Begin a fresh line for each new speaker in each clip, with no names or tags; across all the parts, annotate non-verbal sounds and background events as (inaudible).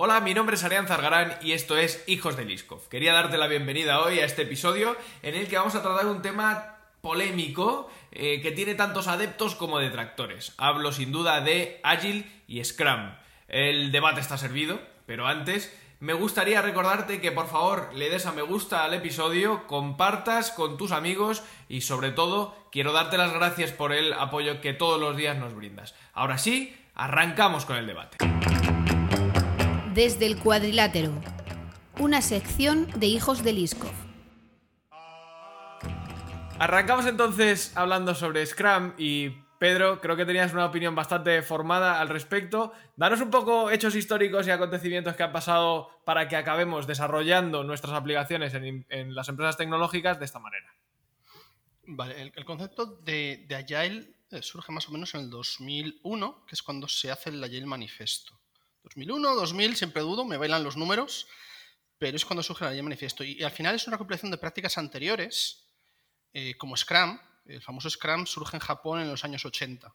Hola, mi nombre es Arián Zargarán y esto es Hijos de Liskov. Quería darte la bienvenida hoy a este episodio en el que vamos a tratar un tema polémico eh, que tiene tantos adeptos como detractores. Hablo sin duda de Agile y Scrum. El debate está servido, pero antes me gustaría recordarte que por favor le des a me gusta al episodio, compartas con tus amigos y sobre todo quiero darte las gracias por el apoyo que todos los días nos brindas. Ahora sí, arrancamos con el debate.
Desde el cuadrilátero, una sección de Hijos de Liskov.
Arrancamos entonces hablando sobre Scrum y Pedro, creo que tenías una opinión bastante formada al respecto. Danos un poco hechos históricos y acontecimientos que han pasado para que acabemos desarrollando nuestras aplicaciones en, las empresas tecnológicas de esta manera.
Vale, el, concepto de, de, Agile eh, surge más o menos en el 2001, que es cuando se hace el Agile Manifesto. 2001, 2000, siempre dudo, me bailan los números, pero es cuando surge el manifiesto. Y, al final es una compilación de prácticas anteriores, eh, como Scrum. El famoso Scrum surge en Japón en los años 80.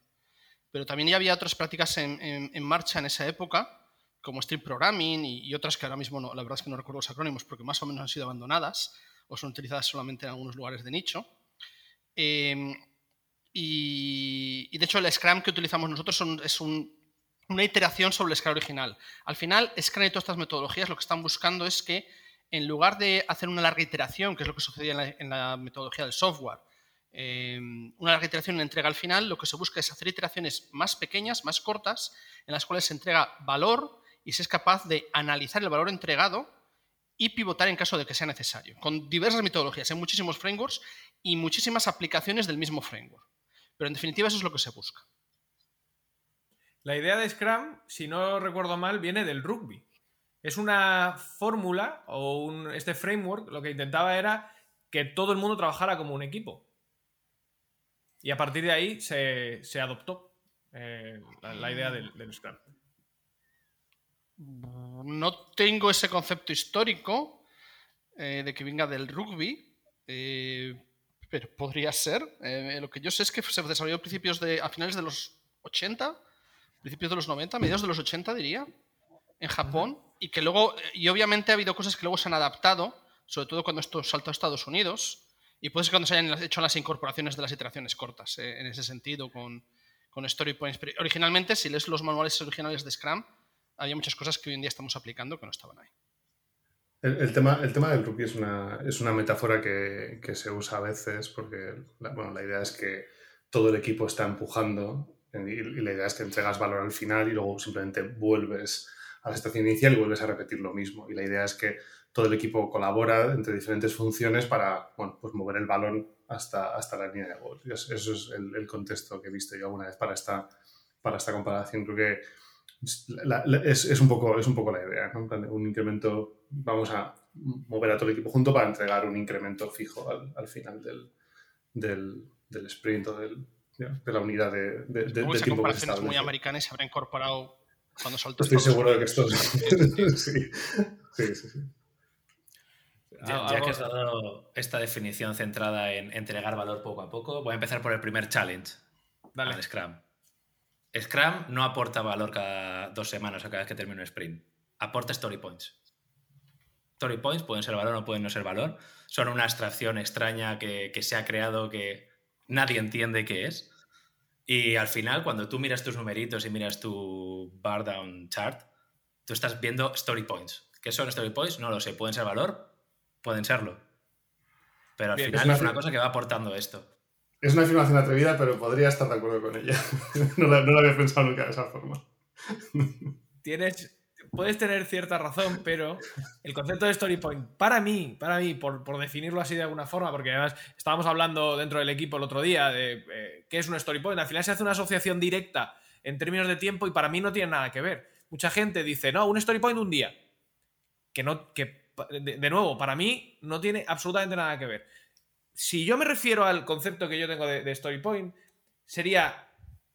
Pero también ya había otras prácticas en, marcha en esa época, como Stream Programming y, otras que ahora mismo no, la verdad es que no recuerdo los acrónimos porque más o menos han sido abandonadas o son utilizadas solamente en algunos lugares de nicho. Eh, y, de hecho el Scrum que utilizamos nosotros es un una iteración sobre el Scrum original. Al final, Scrum y todas estas metodologías lo que están buscando es que en lugar de hacer una larga iteración, que es lo que sucedía en la, metodología del software, eh, una larga iteración en entrega al final, lo que se busca es hacer iteraciones más pequeñas, más cortas, en las cuales se entrega valor y se es capaz de analizar el valor entregado y pivotar en caso de que sea necesario, con diversas metodologías, hay muchísimos frameworks y muchísimas aplicaciones del mismo framework. Pero en definitiva eso es lo que se busca.
La idea de Scrum, si no recuerdo mal, viene del rugby. Es una fórmula o un, este framework lo que intentaba era que todo el mundo trabajara como un equipo. Y a partir de ahí se, adoptó eh, la, idea del, Scrum.
No tengo ese concepto histórico eh, de que venga del rugby, eh, pero podría ser. lo que yo sé es que se desarrolló a principios de, a finales de los 80 principios de los 90, mediados de los 80 diría, en Japón, y que luego, y obviamente ha habido cosas que luego se han adaptado, sobre todo cuando esto saltó a Estados Unidos, y puede ser cuando se hayan hecho las incorporaciones de las iteraciones cortas, eh, en ese sentido, con, con Story Points. originalmente, si lees los manuales originales de Scrum, había muchas cosas que hoy en día estamos aplicando que no estaban ahí.
El, tema, el tema del rookie es una, es una metáfora que, que, se usa a veces porque bueno, la idea es que todo el equipo está empujando y, la idea es que entregas valor al final y luego simplemente vuelves a la estación inicial y vuelves a repetir lo mismo. Y la idea es que todo el equipo colabora entre diferentes funciones para bueno, pues mover el balón hasta, hasta la línea de gol. Eso es el, contexto que he visto yo alguna vez para esta, para esta comparación. Creo que es, es, un poco, es un poco la idea. Un incremento, vamos a mover a todo el equipo junto para entregar un incremento fijo al, al final del, del, del sprint o del, de la unidad de, de, de, de tiempo
que se muy americanas se habrá incorporado cuando soltó
Estoy seguro de que esto sí. (laughs) sí, sí, sí.
Ya, que has dado esta definición centrada en entregar valor poco a poco, voy a empezar por el primer challenge. Dale. Al Scrum. Scrum no aporta valor cada dos semanas o cada vez que termina un sprint. Aporta story points. Story points pueden ser valor o pueden no ser valor. Son una abstracción extraña que, que se ha creado que nadie entiende qué es. Y al final, cuando tú miras tus numeritos y miras tu bar down chart, tú estás viendo story points. ¿Qué son story points? No lo sé. ¿Pueden ser valor? Pueden serlo. Pero al final es una, cosa que va aportando esto.
Es una afirmación atrevida, pero podría estar de acuerdo con ella. (laughs) no, no lo había pensado nunca de esa forma.
Tienes, puedes tener cierta razón, pero el concepto de story point, para mí, para mí, por, definirlo así de alguna forma, porque además estábamos hablando dentro del equipo el otro día de eh, qué es un story point, al final se hace una asociación directa en términos de tiempo y para mí no tiene nada que ver. Mucha gente dice, no, un story point un día. Que no, que de, nuevo, para mí no tiene absolutamente nada que ver. Si yo me refiero al concepto que yo tengo de, de story point, sería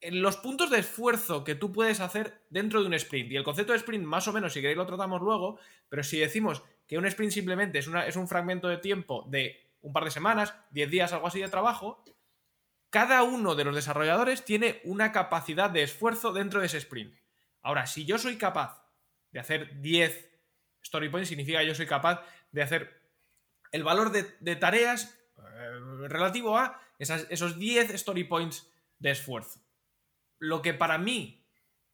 los puntos de esfuerzo que tú puedes hacer dentro de un sprint. Y el concepto de sprint, más o menos, si queréis lo tratamos luego, pero si decimos que un sprint simplemente es, una, es un fragmento de tiempo de un par de semanas, 10 días, algo así de trabajo, cada uno de los desarrolladores tiene una capacidad de esfuerzo dentro de ese sprint. Ahora, si yo soy capaz de hacer 10 story points, significa que yo soy capaz de hacer el valor de, tareas eh, relativo a esos 10 story points de esfuerzo. Lo que para mí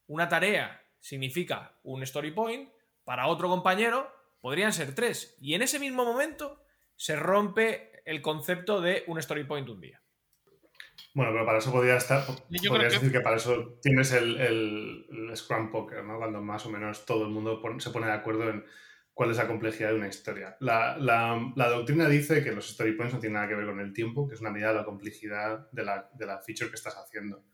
una tarea significa un story point, para otro compañero podrían ser tres. Y en ese mismo momento se rompe el concepto de un story point un día.
Bueno, pero para eso podría estar. podrías decir que... para eso tienes el, el, Scrum Poker, ¿no? Cuando más o menos todo el mundo se pone de acuerdo en cuál es la complejidad de una historia. La, la, doctrina dice que los story points no tienen nada que ver con el tiempo, que es una medida de la complejidad de la, de la feature que estás haciendo.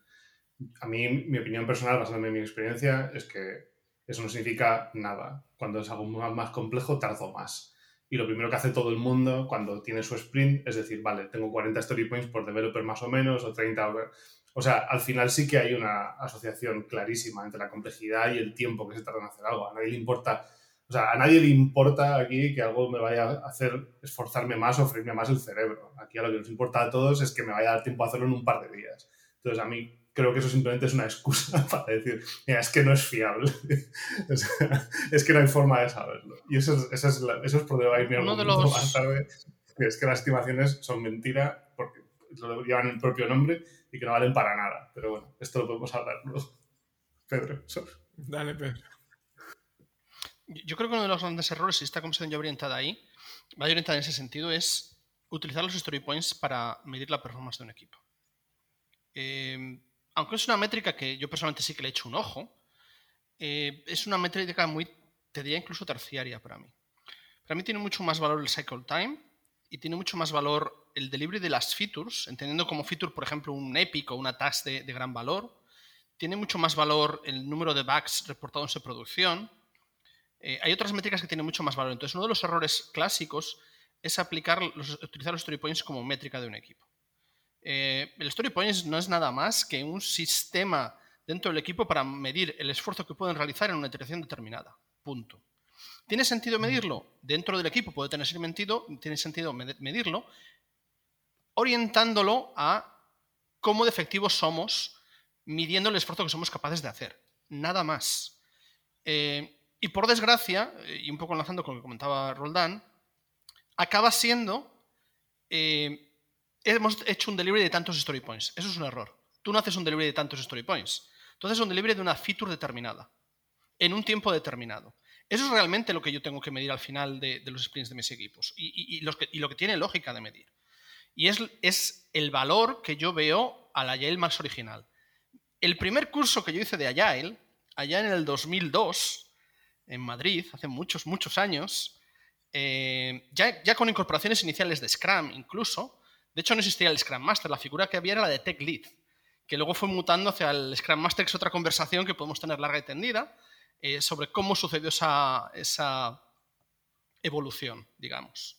A mí, mi opinión personal, basándome en mi experiencia, es que eso no significa nada. Cuando es algo más complejo, tardo más. Y lo primero que hace todo el mundo cuando tiene su sprint es decir, vale, tengo 40 story points por developer más o menos, o 30. O sea, al final sí que hay una asociación clarísima entre la complejidad y el tiempo que se tarda en hacer algo. A nadie le importa, o sea, a nadie le importa aquí que algo me vaya a hacer esforzarme más o freírme más el cerebro. Aquí a lo que nos importa a todos es que me vaya a dar tiempo a hacerlo en un par de días. Entonces, a mí creo que eso simplemente es una excusa (laughs) para decir, mira, es que no es fiable. (laughs) es que no hay forma de saberlo. Y eso es, eso es, eso es por donde va a ir mi argumento más tarde, que es que las estimaciones son mentira porque lo llevan el propio nombre y que no valen para nada. Pero bueno, esto lo podemos hablar luego. Pedro.
Dale, Pedro.
Yo creo que uno de los grandes errores, y esta conversación ya orientada ahí, va orientada en ese sentido, es utilizar los story points para medir la performance de un equipo. Eh, aunque es una métrica que yo personalmente sí que le he hecho un ojo, eh, es una métrica muy, te diría incluso terciaria para mí. Para mí tiene mucho más valor el cycle time y tiene mucho más valor el delivery de las features, entendiendo como feature, por ejemplo, un epic o una task de, gran valor. Tiene mucho más valor el número de bugs reportados en producción. Eh, hay otras métricas que tienen mucho más valor. Entonces, uno de los errores clásicos es aplicar utilizar los story points como métrica de un equipo. Eh, el Story Points no es nada más que un sistema dentro del equipo para medir el esfuerzo que pueden realizar en una iteración determinada. Punto. ¿Tiene sentido medirlo? Dentro del equipo puede tener sentido, tiene sentido medirlo orientándolo a cómo de efectivos somos midiendo el esfuerzo que somos capaces de hacer. Nada más. Eh, y por desgracia, eh, y un poco enlazando con lo que comentaba Roldán, acaba siendo hemos hecho un delivery de tantos story points. Eso es un error. Tú no haces un delivery de tantos story points. Tú haces un delivery de una feature determinada, en un tiempo determinado. Eso es realmente lo que yo tengo que medir al final de, los sprints de mis equipos y, lo que tiene lógica de medir. Y es, es, el valor que yo veo al Agile más original. El primer curso que yo hice de Agile, allá en el 2002, en Madrid, hace muchos, muchos años, eh, ya con incorporaciones iniciales de Scrum incluso, de hecho, no existía el Scrum Master, la figura que había era la de Tech Lead, que luego fue mutando hacia el Scrum Master, que es otra conversación que podemos tener larga y tendida, eh, sobre cómo sucedió esa, evolución, digamos.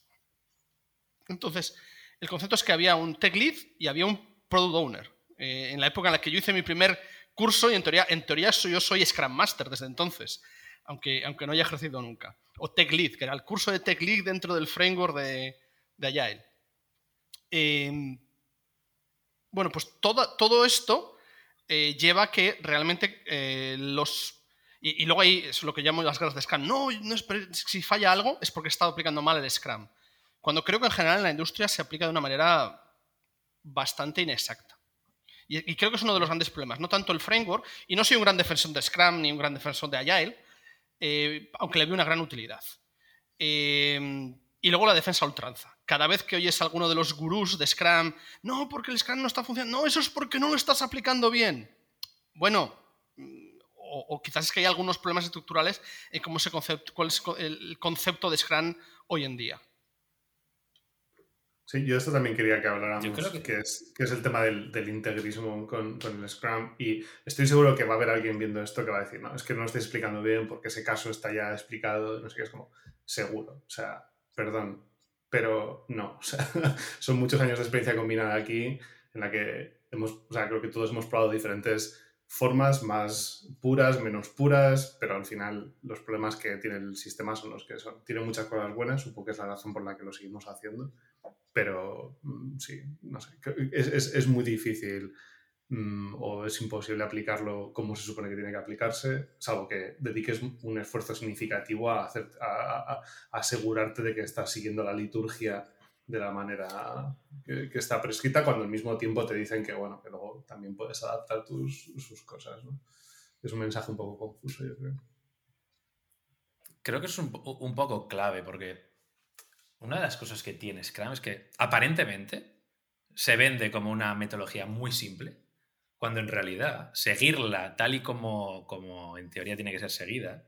Entonces, el concepto es que había un Tech Lead y había un Product Owner. Eh, en la época en la que yo hice mi primer curso, y en teoría, en teoría yo soy Scrum Master desde entonces, aunque, aunque no haya ejercido nunca. O Tech Lead, que era el curso de Tech Lead dentro del framework de, de Agile. Em, bueno, pues todo, esto eh, lleva a que realmente eh, los... Y, luego hay es lo que llamo las guerras de Scrum. No, no es, si falla algo es porque he estado aplicando mal el Scrum. Cuando creo que en general en la industria se aplica de una manera bastante inexacta. Y, creo que es uno de los grandes problemas. No tanto el framework, y no soy un gran defensor de Scrum ni un gran defensor de Agile, eh, aunque le veo una gran utilidad. Em, y luego la defensa ultranza. Cada vez que oyes a alguno de los gurús de Scrum, no, porque el Scrum no está funcionando, no, eso es porque no lo estás aplicando bien. Bueno, o, quizás es que hay algunos problemas estructurales en cómo se concepto, cuál es el concepto de Scrum hoy en día.
Sí, yo esto también quería que habláramos, que... es, que es el tema del, integrismo con, con, el Scrum. Y estoy seguro que va a haber alguien viendo esto que va a decir, no, es que no lo estoy explicando bien porque ese caso está ya explicado, no sé qué, es como, seguro. O sea, perdón, pero no. (laughs) Son muchos años de experiencia combinada aquí en la que hemos, o creo que todos hemos probado diferentes formas más puras, menos puras, pero al final los problemas que tiene el sistema son los que son. Tiene muchas cosas buenas, supongo que es la razón por la que lo seguimos haciendo, pero mm, sí, no sé, es, es, es muy difícil mm, o es imposible aplicarlo como se supone que tiene que aplicarse, salvo que dediques un esfuerzo significativo a, asegurarte de que estás siguiendo la liturgia de la manera que, está prescrita, cuando al mismo tiempo te dicen que, bueno, que luego también puedes adaptar tus, sus cosas. Es un mensaje un poco confuso, yo creo.
Creo que es un, un poco clave, porque una de las cosas que tiene Scrum es que aparentemente se vende como una metodología muy simple, cuando en realidad seguirla tal y como, como en teoría tiene que ser seguida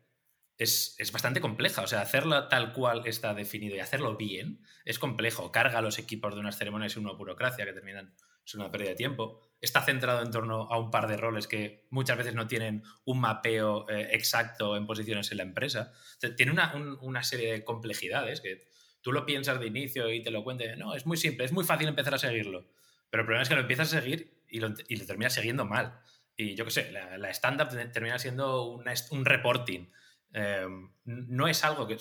es, bastante compleja. O sea, hacerla tal cual está definido y hacerlo bien es complejo. Carga a los equipos de unas ceremonias y una burocracia que terminan es una pérdida de tiempo. Está centrado en torno a un par de roles que muchas veces no tienen un mapeo eh, exacto en posiciones en la empresa. tiene una, una, serie de complejidades que tú lo piensas de inicio y te lo cuentes, no, es muy simple, es muy fácil empezar a seguirlo. Pero el problema es que lo empiezas a seguir y lo, y lo terminas siguiendo mal. Y yo qué sé, la, stand-up termina siendo un reporting. Em, no es algo que...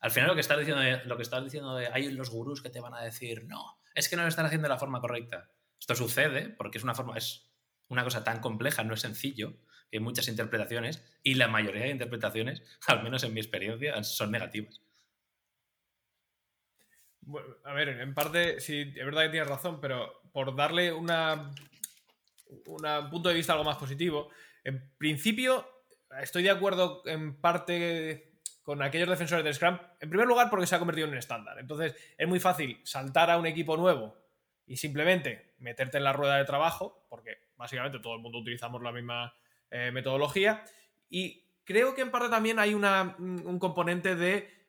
al final lo que estás diciendo, de, lo que estás diciendo de hay los gurús que te van a decir, no, es que no lo están haciendo de la forma correcta. Esto sucede porque es una forma, es una cosa tan compleja, no es sencillo, que hay muchas interpretaciones y la mayoría de interpretaciones, (laughs) al menos en mi experiencia, son negativas
a ver, en parte, sí, es verdad que tienes razón, pero por darle una, un punto de vista algo más positivo, en principio estoy de acuerdo en parte con aquellos defensores del Scrum, en primer lugar porque se ha convertido en un estándar. Entonces es muy fácil saltar a un equipo nuevo y simplemente meterte en la rueda de trabajo, porque básicamente todo el mundo utilizamos la misma eh, metodología. Y creo que en parte también hay un componente de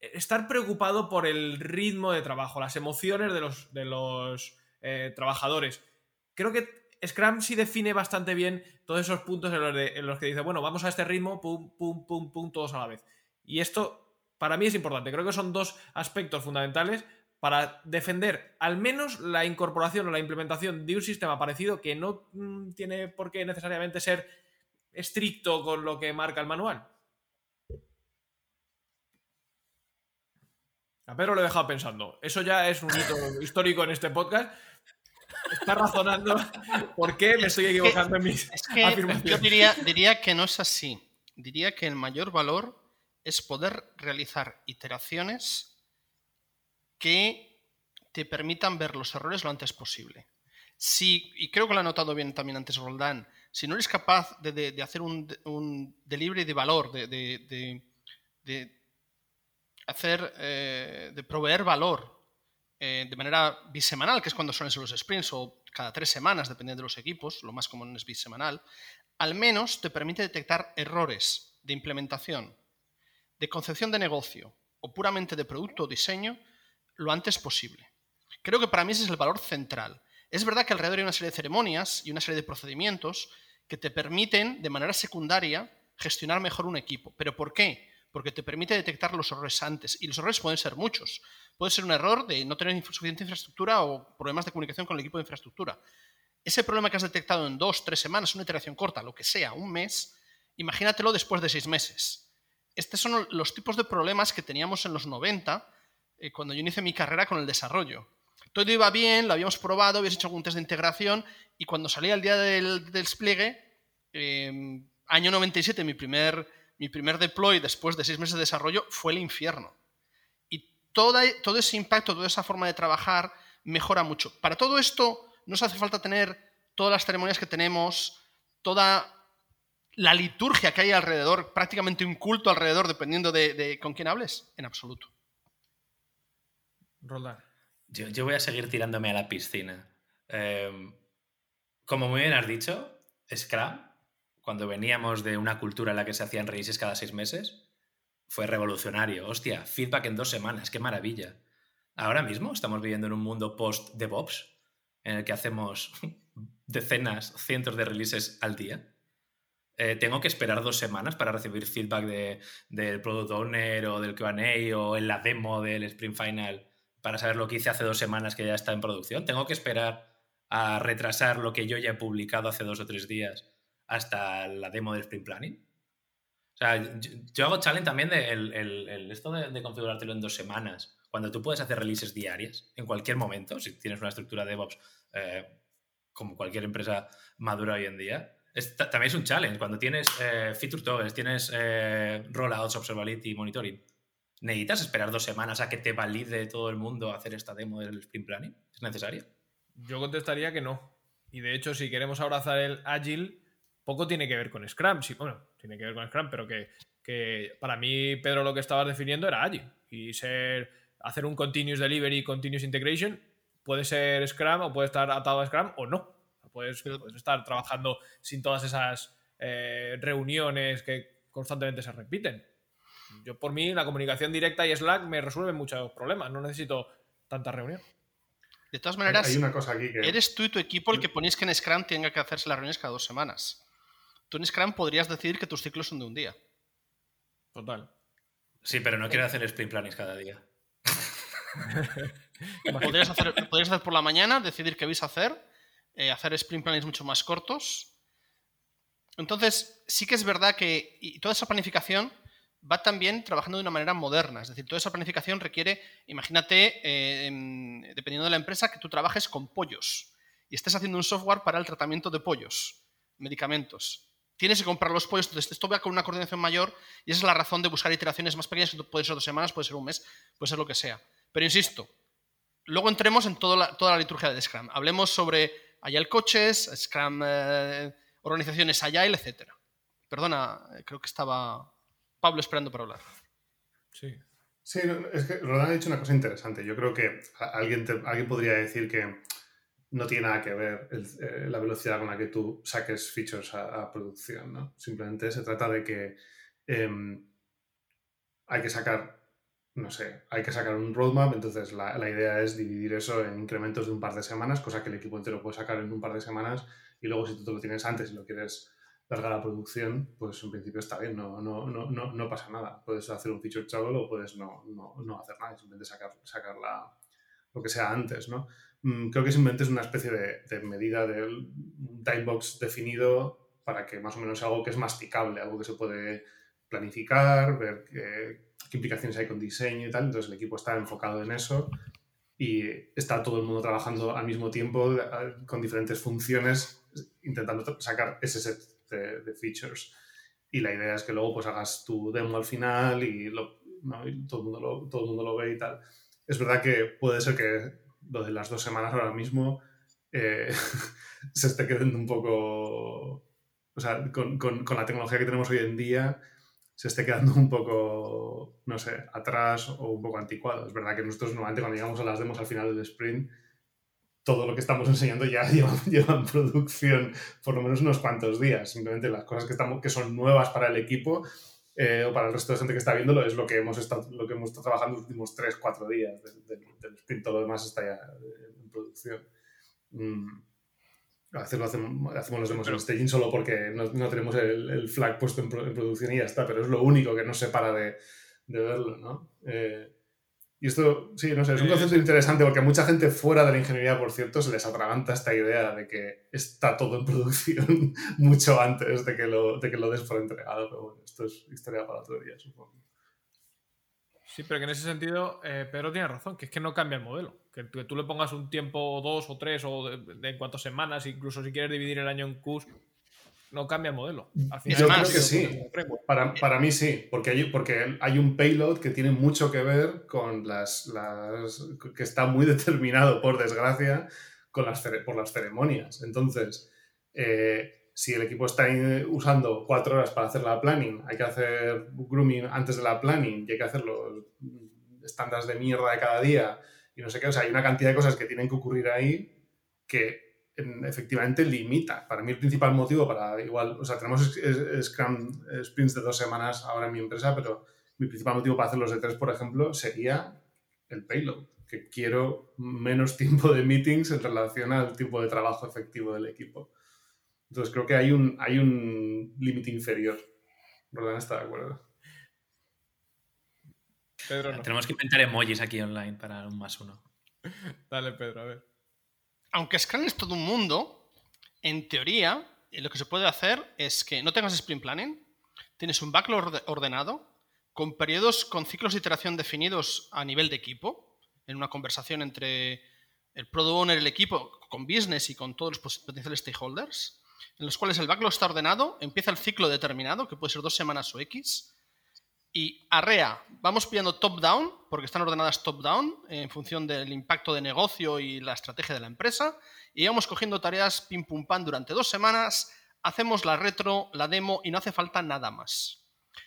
estar preocupado por el ritmo de trabajo, las emociones de los, de los eh, trabajadores. Creo que Scrum sí define bastante bien todos esos puntos en los, que dice, bueno, vamos a este ritmo, pum, pum, pum, pum, todos a la vez. Y esto para mí es importante. Creo que son dos aspectos fundamentales para defender al menos la incorporación o la implementación de un sistema parecido que no mm, tiene por qué necesariamente ser estricto con lo que marca el manual. A Pedro lo he dejado pensando. Eso ya es un hito (laughs) histórico en este podcast. Está razonando por qué me estoy equivocando en mis afirmaciones.
Yo diría, diría que no es así. Diría que el mayor valor es poder realizar iteraciones que te permitan ver los errores lo antes posible. Si, y creo que lo ha notado bien también antes Roldán, si no eres capaz de, hacer un, un, delivery de valor, de, de hacer, eh, de proveer valor eh, de manera bisemanal, que es cuando suelen ser los sprints, o cada tres semanas, dependiendo de los equipos, lo más común es bisemanal, al menos te permite detectar errores de implementación, de concepción de negocio o puramente de producto o diseño lo antes posible. Creo que para mí ese es el valor central. Es verdad que alrededor hay una serie de ceremonias y una serie de procedimientos que te permiten de manera secundaria gestionar mejor un equipo. ¿Pero por qué? Porque te permite detectar los errores antes. Y los errores pueden ser muchos. Puede ser un error de no tener suficiente infraestructura o problemas de comunicación con el equipo de infraestructura. Ese problema que has detectado en dos, tres semanas, una iteración corta, lo que sea, un mes, imagínatelo después de seis meses. Estos son los tipos de problemas que teníamos en los 90, eh, cuando yo inicié mi carrera con el desarrollo. Todo iba bien, lo habíamos probado, habíamos hecho algún test de integración y cuando salía el día del, despliegue, eh, año 97, mi primer mi primer deploy después de seis meses de desarrollo fue el infierno. Y todo ese impacto, toda esa forma de trabajar mejora mucho. Para todo esto nos hace falta tener todas las ceremonias que tenemos, toda la liturgia que hay alrededor, prácticamente un culto alrededor, dependiendo de, con quién hables, en absoluto.
Roldán.
Yo, voy a seguir tirándome a la piscina. Em, como muy bien has dicho, Scrum cuando veníamos de una cultura en la que se hacían releases cada seis meses, fue revolucionario. Hostia, feedback en dos semanas, qué maravilla. Ahora mismo estamos viviendo en un mundo post-DevOps, en el que hacemos (laughs) decenas, cientos de releases al día. Eh, tengo que esperar dos semanas para recibir feedback de, del Product Owner o del QA o en la demo del Sprint Final para saber lo que hice hace dos semanas que ya está en producción. Tengo que esperar a retrasar lo que yo ya he publicado hace dos o tres días hasta la demo del sprint planning. O sea, yo, hago challenge también de el, esto de, configurártelo en dos semanas, cuando tú puedes hacer releases diarias en cualquier momento, si tienes una estructura de DevOps eh, como cualquier empresa madura hoy en día. también es un challenge. Cuando tienes eh, feature tokens, tienes eh, rollouts, observability, monitoring, ¿necesitas esperar dos semanas a que te valide todo el mundo hacer esta demo del sprint planning? ¿Es necesario?
Yo contestaría que no. Y de hecho, si queremos abrazar el Agile, poco tiene que ver con Scrum. Sí, bueno, tiene que ver con Scrum, pero que, que para mí, Pedro, lo que estabas definiendo era Agile. Y ser, hacer un continuous delivery, continuous integration, puede ser Scrum o puede estar atado a Scrum o no. Puedes, puedes estar trabajando sin todas esas eh, reuniones que constantemente se repiten. Yo, por mí, la comunicación directa y Slack me resuelven muchos problemas. No necesito tanta reunión.
De todas maneras, eres tú y tu equipo el que ponéis que en Scrum tenga que hacerse las reuniones cada dos semanas. Tú en Scrum podrías decidir que tus ciclos son de un día.
Total.
Sí, pero no quiero hacer sprint plannings cada día. (laughs)
podrías, hacer, hacer, por la mañana, decidir qué vais a hacer, eh, hacer sprint plannings mucho más cortos. Entonces, sí que es verdad que y toda esa planificación va también trabajando de una manera moderna. Es decir, toda esa planificación requiere, imagínate, eh, dependiendo de la empresa, que tú trabajes con pollos y estés haciendo un software para el tratamiento de pollos, medicamentos. Tienes que comprar los pollos, entonces esto va con una coordinación mayor y esa es la razón de buscar iteraciones más pequeñas, que puede ser dos semanas, puede ser un mes, puede ser lo que sea. Pero insisto, luego entremos en toda la, liturgia del Scrum. Hablemos sobre Agile Coaches, Scrum, eh, organizaciones Agile, etc. Perdona, creo que estaba Pablo esperando para hablar.
Sí. Sí, es que Rodan ha dicho una cosa interesante. Yo creo que alguien, alguien podría decir que no tiene nada que ver eh, la velocidad con la que tú saques features a, producción. ¿no? Simplemente se trata de que em, hay que sacar, no sé, hay que sacar un roadmap. Entonces la, la, idea es dividir eso en incrementos de un par de semanas, cosa que el equipo entero puede sacar en un par de semanas. Y luego, si tú te lo tienes antes y lo quieres larga la producción, pues en principio está bien, no, no, no, no, no pasa nada. Puedes hacer un feature travel o puedes no, no, hacer nada, simplemente sacar, sacar la, lo que sea antes, ¿no? Mm, creo que simplemente es una especie de, de medida del timebox definido para que más o menos sea algo que es masticable, algo que se puede planificar, ver qué, qué implicaciones hay con diseño y tal. Entonces el equipo está enfocado en eso y está todo el mundo trabajando al mismo tiempo con diferentes funciones intentando sacar ese set de, features. Y la idea es que luego pues hagas tu demo al final y, todo, el mundo lo, todo el mundo lo ve y tal. Es verdad que puede ser que lo de las dos semanas ahora mismo eh, (laughs) se esté quedando un poco, o sea, con, con, con, la tecnología que tenemos hoy en día, se esté quedando un poco, no sé, atrás o un poco anticuado. Es verdad que nosotros normalmente cuando llegamos a las demos al final del sprint, todo lo que estamos enseñando ya (laughs) lleva, en producción por lo menos unos cuantos días. Simplemente las cosas que, estamos, que son nuevas para el equipo eh, o para el resto de gente que está viéndolo es lo que hemos estado, lo que hemos estado trabajando los últimos 3, 4 días del, sprint. Todo lo demás está ya en producción. Mm. A veces lo hacemos, hacemos los demos en staging solo porque no, no tenemos el, el, flag puesto en, producción y ya está, pero es lo único que nos separa de, de verlo, ¿no? Eh, y esto, sí, no sé, es un concepto interesante porque a mucha gente fuera de la ingeniería, por cierto, se les atraganta esta idea de que está todo en (laughs) producción mucho antes de que lo, de que lo des por entregado. Pero bueno, esto es historia para otro día, supongo.
Sí, pero que en ese sentido eh, Pedro tiene razón, que es que no cambia el modelo. Que, tú le pongas un tiempo, dos o tres, o de, de, en cuántas semanas, incluso si quieres dividir el año en Qs, no cambia el modelo.
Yo creo que sí. Para, para, mí sí, porque hay, porque hay un payload que tiene mucho que ver con las, las que está muy (laughs) determinado, por desgracia, con las, por las ceremonias. Entonces, eh, si el equipo está usando cuatro horas para hacer la planning, hay que hacer grooming antes de la planning y hay que hacer los estándares de mierda de cada día y no sé qué, o sea, hay una cantidad de cosas que tienen que ocurrir ahí que efectivamente limita. Para mí el principal motivo para igual, o sea, tenemos Scrum sprints de dos semanas ahora en mi empresa, pero mi principal motivo para hacerlos de tres, por ejemplo, sería el payload, que quiero menos (laughs) tiempo de meetings en relación al tiempo de trabajo efectivo del equipo. Entonces creo que hay un, hay un límite inferior. ¿Verdad? está de acuerdo.
Pedro, Tenemos que inventar emojis aquí online para un más uno.
Dale, Pedro, a ver
aunque Scrum es todo un mundo, en teoría, lo que se puede hacer es que no tengas sprint planning, tienes un backlog ordenado, con periodos, con ciclos de iteración definidos a nivel de equipo, en una conversación entre el product owner, el equipo, con business y con todos los potenciales stakeholders, en los cuales el backlog está ordenado, empieza el ciclo determinado, que puede ser dos semanas o X, y arrea, vamos pillando top-down, porque están ordenadas top-down en función del impacto de negocio y la estrategia de la empresa, y vamos cogiendo tareas pim pum pam durante dos semanas, hacemos la retro, la demo y no hace falta nada más.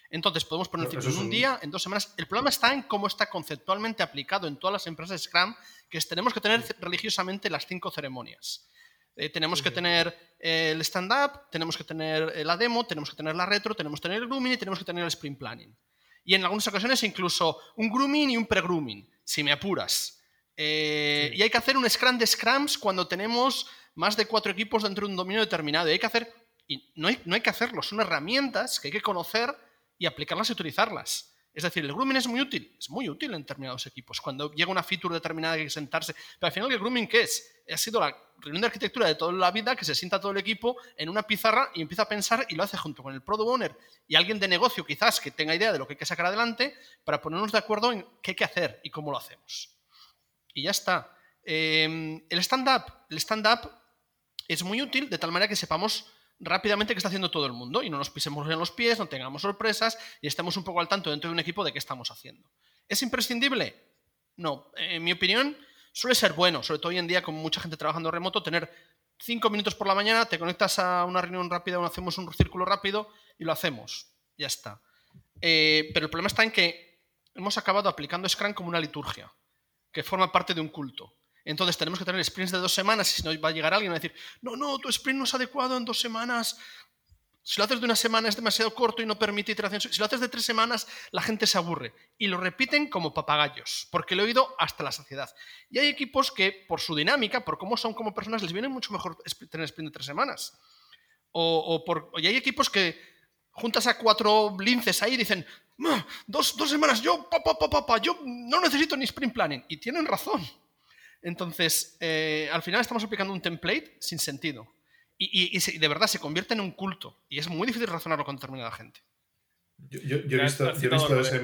Entonces podemos poner el ciclo en un día, en dos semanas. El problema está en cómo está conceptualmente aplicado en todas las empresas Scrum, que tenemos que tener religiosamente las cinco ceremonias. Eh, tenemos que tener el stand-up, tenemos que tener eh, la demo, tenemos que tener la retro, tenemos que tener el grooming y tenemos que tener el sprint planning. Y en algunas ocasiones incluso un grooming y un pre-grooming, si me apuras. Eh, y hay que hacer un scrum de scrums cuando tenemos más de cuatro equipos dentro de un dominio determinado. Y hay que hacer, y no hay, no hay que hacerlo, son herramientas que hay que conocer y aplicarlas y utilizarlas. Es decir, el grooming es muy útil, es muy útil en determinados equipos. Cuando llega una feature determinada hay que sentarse. Pero al final, ¿el grooming qué es? Ha sido la reunión de arquitectura de toda la vida que se sienta todo el equipo en una pizarra y empieza a pensar y lo hace junto con el product owner y alguien de negocio quizás que tenga idea de lo que hay que sacar adelante para ponernos de acuerdo en qué hay que hacer y cómo lo hacemos. Y ya está. Em, el stand-up. El stand-up es muy útil de tal manera que sepamos rápidamente qué está haciendo todo el mundo y no nos pisemos en los pies, no tengamos sorpresas y estemos un poco al tanto dentro de un equipo de qué estamos haciendo. ¿Es imprescindible? No. En mi opinión, suele ser bueno, sobre todo hoy en día con mucha gente trabajando remoto, tener cinco minutos por la mañana, te conectas a una reunión rápida, o hacemos un círculo rápido y lo hacemos. Ya está. Eh, pero el problema está en que hemos acabado aplicando Scrum como una liturgia, que forma parte de un culto. Entonces tenemos que tener sprints de dos semanas y si no va a llegar alguien a decir, no, no, tu sprint no es adecuado en dos semanas. Si lo haces de una semana es demasiado corto y no permite iteración. Si lo haces de tres semanas, la gente se aburre. Y lo repiten como papagayos, porque lo he oído hasta la saciedad. Y hay equipos que, por su dinámica, por cómo son como personas, les viene mucho mejor tener sprint de tres semanas. O, por, y hay equipos que juntas a cuatro linces ahí y dicen, dos, dos semanas, yo, papá, papá, yo no necesito ni sprint planning. Y tienen razón. Entonces, eh, al final estamos aplicando un template sin sentido. Y, de verdad se convierte en un culto. Y es muy difícil razonarlo con determinada gente.
Yo, he visto, ese.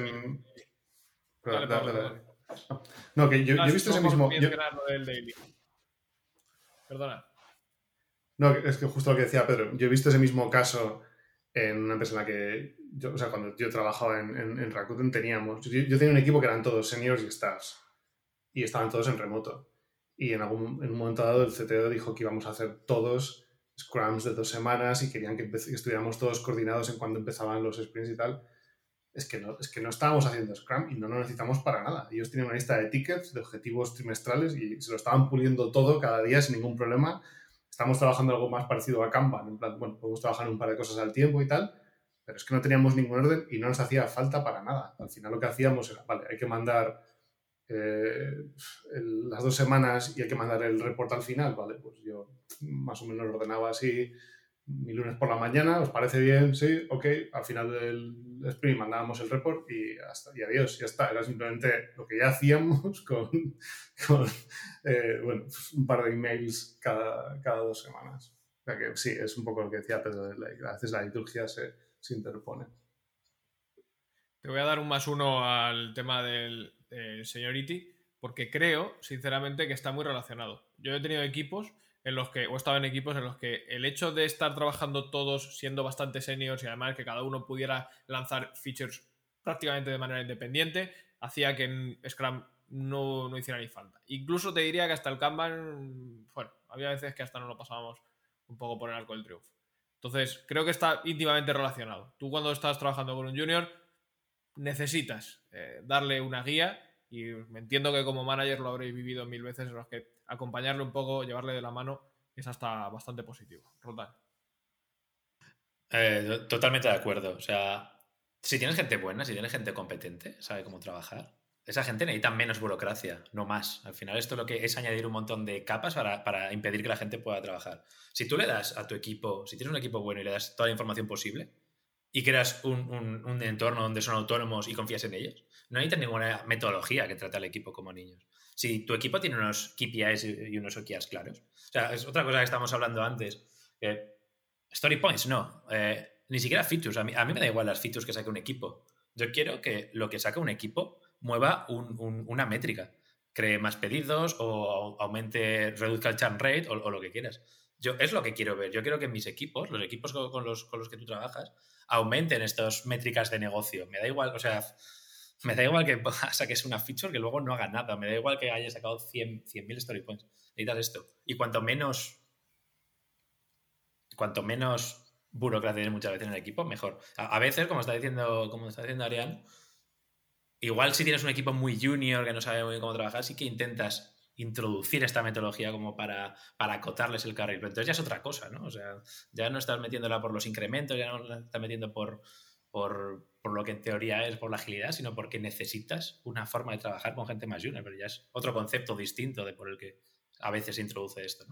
No, que yo, he visto ese mismo.
Perdona.
No, es que justo lo que decía Pedro. Yo he visto ese mismo caso en una empresa en la que. Yo, o sea, cuando yo trabajaba en, en, Rakuten teníamos. Yo, yo, tenía un equipo que eran todos seniors y stars y estaban todos en remoto. Y en, algún, en un momento dado el CTO dijo que íbamos a hacer todos scrums de dos semanas y querían que, estuviéramos todos coordinados en cuando empezaban los sprints y tal. Es que, no, es que no estábamos haciendo Scrum y no lo necesitamos para nada. Ellos tienen una lista de tickets, de objetivos trimestrales y se lo estaban puliendo todo cada día sin ningún problema. Estamos trabajando algo más parecido a Kanban, en plan, bueno, podemos trabajar un par de cosas al tiempo y tal, pero es que no teníamos ningún orden y no nos hacía falta para nada. Al final lo que hacíamos era, vale, hay que mandar eh, las dos semanas y hay que mandar el report al final, vale, pues yo más o menos lo ordenaba así mi lunes por la mañana, ¿os parece bien? Sí, ok, al final del sprint mandábamos el report y, hasta, y adiós, ya está, era simplemente lo que ya hacíamos (laughs) con, eh, bueno, pues un par de emails cada, cada, dos semanas. O sea que sí, es un poco lo que decía Pedro, a veces la liturgia se, se interpone.
Te voy a dar un más uno al tema del, eh, Seniority, porque creo, sinceramente, que está muy relacionado. Yo he tenido equipos en los que, o he estado en equipos en los que el hecho de estar trabajando todos siendo bastante seniors y además que cada uno pudiera lanzar features prácticamente de manera independiente, hacía que en Scrum no, no hiciera ni falta. Incluso te diría que hasta el Kanban, bueno, había veces que hasta no lo pasábamos un poco por el arco del triunfo. Entonces, creo que está íntimamente relacionado. Tú cuando estás trabajando con un junior, necesitas eh, darle una guía y me entiendo que como manager lo habréis vivido mil veces en los que acompañarle un poco, llevarle de la mano, es hasta bastante positivo. Roldán.
Eh, totalmente de acuerdo. O sea, si tienes gente buena, si tienes gente competente, sabe cómo trabajar, esa gente necesita menos burocracia, no más. Al final esto lo que es añadir un montón de capas para, para, impedir que la gente pueda trabajar. Si tú le das a tu equipo, si tienes un equipo bueno y le das toda la información posible, y creas un, un, entorno donde son autónomos y confías en ellos, no necesitas ninguna metodología que trate al equipo como niños. Si tu equipo tiene unos KPIs y unos OKRs claros, o sea, es otra cosa que estábamos hablando antes, story points, no, eh, ni siquiera features, a mí, a mí, me da igual las features que saque un equipo. Yo quiero que lo que saca un equipo mueva una métrica, cree más pedidos o aumente, reduzca el churn rate o, lo que quieras. Yo, es lo que quiero ver. Yo quiero que mis equipos, los equipos con, los, con los que tú trabajas, aumenten estas métricas de negocio. Me da igual, o sea, me da igual que (laughs) saques una feature que luego no haga nada. Me da igual que hayas sacado 100.000 100 story points. Necesitas esto. Y cuanto menos, cuanto menos burocracia tienes muchas veces en el equipo, mejor. A, veces, como está diciendo, como está diciendo Arián, igual si tienes un equipo muy junior que no sabe muy bien cómo trabajar, sí que intentas introducir esta metodología como para, para acotarles el carril. Pero entonces ya es otra cosa, ¿no? O sea, ya no estás metiéndola por los incrementos, ya no la estás metiendo por, por, por, lo que en teoría es por la agilidad, sino porque necesitas una forma de trabajar con gente más junior. Pero ya es otro concepto distinto de por el que a veces se introduce esto.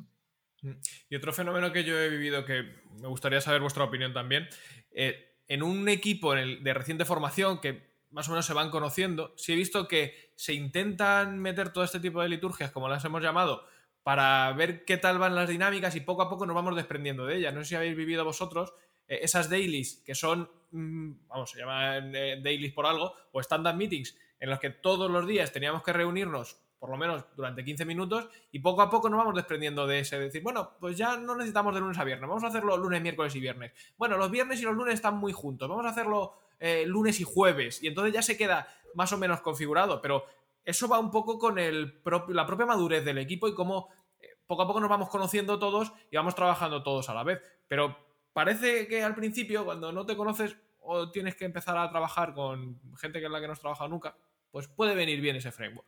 Mm. Y otro fenómeno que yo he vivido que me gustaría saber vuestra opinión también, eh, en un equipo de reciente formación que más o menos se van conociendo, sí he visto que se intentan meter todo este tipo de liturgias, como las hemos llamado, para ver qué tal van las dinámicas y poco a poco nos vamos desprendiendo de ellas. No sé si habéis vivido vosotros eh, esas dailies que son, mm, vamos, se llaman eh, dailies por algo, o stand-up meetings, en los que todos los días teníamos que reunirnos por lo menos durante 15 minutos, y poco a poco nos vamos desprendiendo de ese, decir, bueno, pues ya no necesitamos de lunes a viernes, vamos a hacerlo lunes, miércoles y viernes. Bueno, los viernes y los lunes están muy juntos, vamos a hacerlo eh, lunes y jueves, y entonces ya se queda más o menos configurado, pero eso va un poco con el la propia madurez del equipo y cómo eh, poco a poco nos vamos conociendo todos y vamos trabajando todos a la vez. Pero parece que al principio, cuando no te conoces o tienes que empezar a trabajar con gente que es la que no has trabajado nunca, pues puede venir bien ese framework.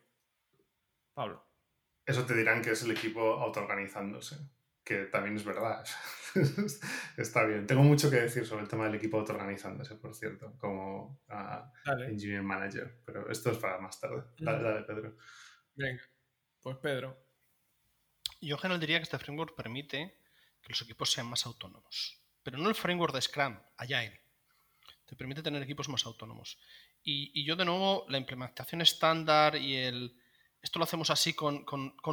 Pablo.
Eso te dirán que es el equipo autoorganizándose, que también es verdad. (laughs) Está bien. Tengo mucho que decir sobre el tema del equipo autoorganizándose, por cierto, como uh, engineer manager, pero esto es para más tarde. Dale, dale, Pedro.
Venga, pues Pedro.
Yo en general diría que este framework permite que los equipos sean más autónomos, pero no el framework de Scrum, Agile. Te permite tener equipos más autónomos. y yo, de nuevo, la implementación estándar y el esto lo hacemos así con,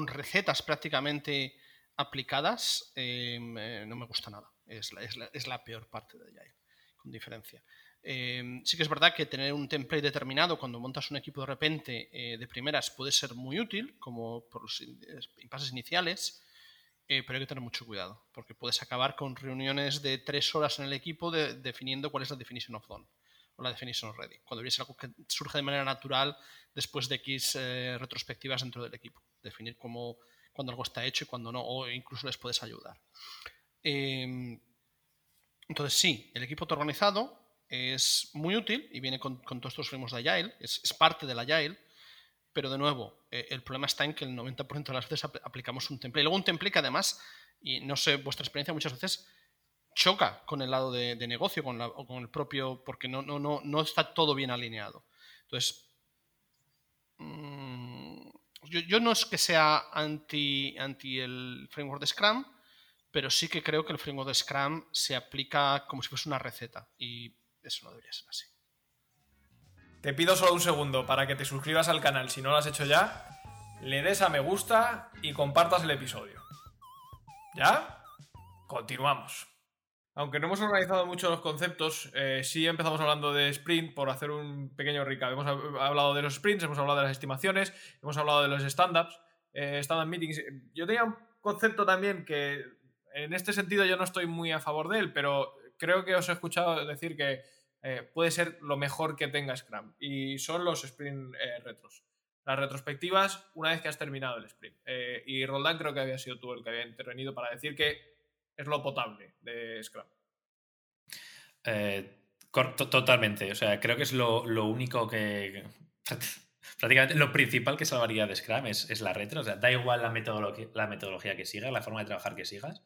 recetas prácticamente aplicadas, em, eh, no me gusta nada. Es la, peor parte de Agile, con diferencia. Em, sí que es verdad que tener un template determinado cuando montas un equipo de repente eh, de primeras puede ser muy útil, como por los impases iniciales, eh, pero hay que tener mucho cuidado, porque puedes acabar con reuniones de tres horas en el equipo definiendo cuál es la definition of done o la definition of ready, cuando debería algo que surge de manera natural después de X eh, retrospectivas dentro del equipo. Definir cómo, cuando algo está hecho y cuando no, o incluso les puedes ayudar. Em, entonces, sí, el equipo autoorganizado es muy útil y viene con, todos estos frameworks de Agile, es, parte del Agile, pero de nuevo, eh, el problema está en que el 90% de las veces aplicamos un template. Y luego un template que además, y no sé vuestra experiencia, muchas veces choca con el lado de, negocio con el propio, porque no está todo bien alineado. Entonces, Mm, yo, no es que sea anti, anti el framework de Scrum, pero sí que creo que el framework de Scrum se aplica como si fuese una receta y eso no debería ser así.
Te pido solo un segundo para que te suscribas al canal si no lo has hecho ya, le des a me gusta y compartas el episodio. ¿Ya? Continuamos. Aunque no hemos organizado mucho los conceptos, eh, sí empezamos hablando de sprint por hacer un pequeño recap. Hemos hablado de los sprints, hemos hablado de las estimaciones, hemos hablado de los stand-ups, eh, stand-up meetings. Yo tenía un concepto también que en este sentido yo no estoy muy a favor de él, pero creo que os he escuchado decir que eh, puede ser lo mejor que tenga Scrum y son los sprint retros. Las retrospectivas una vez que has terminado el sprint. y Roldán creo que había sido tú el que había intervenido para decir que es lo potable de Scrum.
Eh, totalmente. O sea, creo que es lo, único que. (laughs) Prácticamente lo principal que salvaría de Scrum es, la retro. O sea, da igual la metodología, la metodología que sigas, la forma de trabajar que sigas.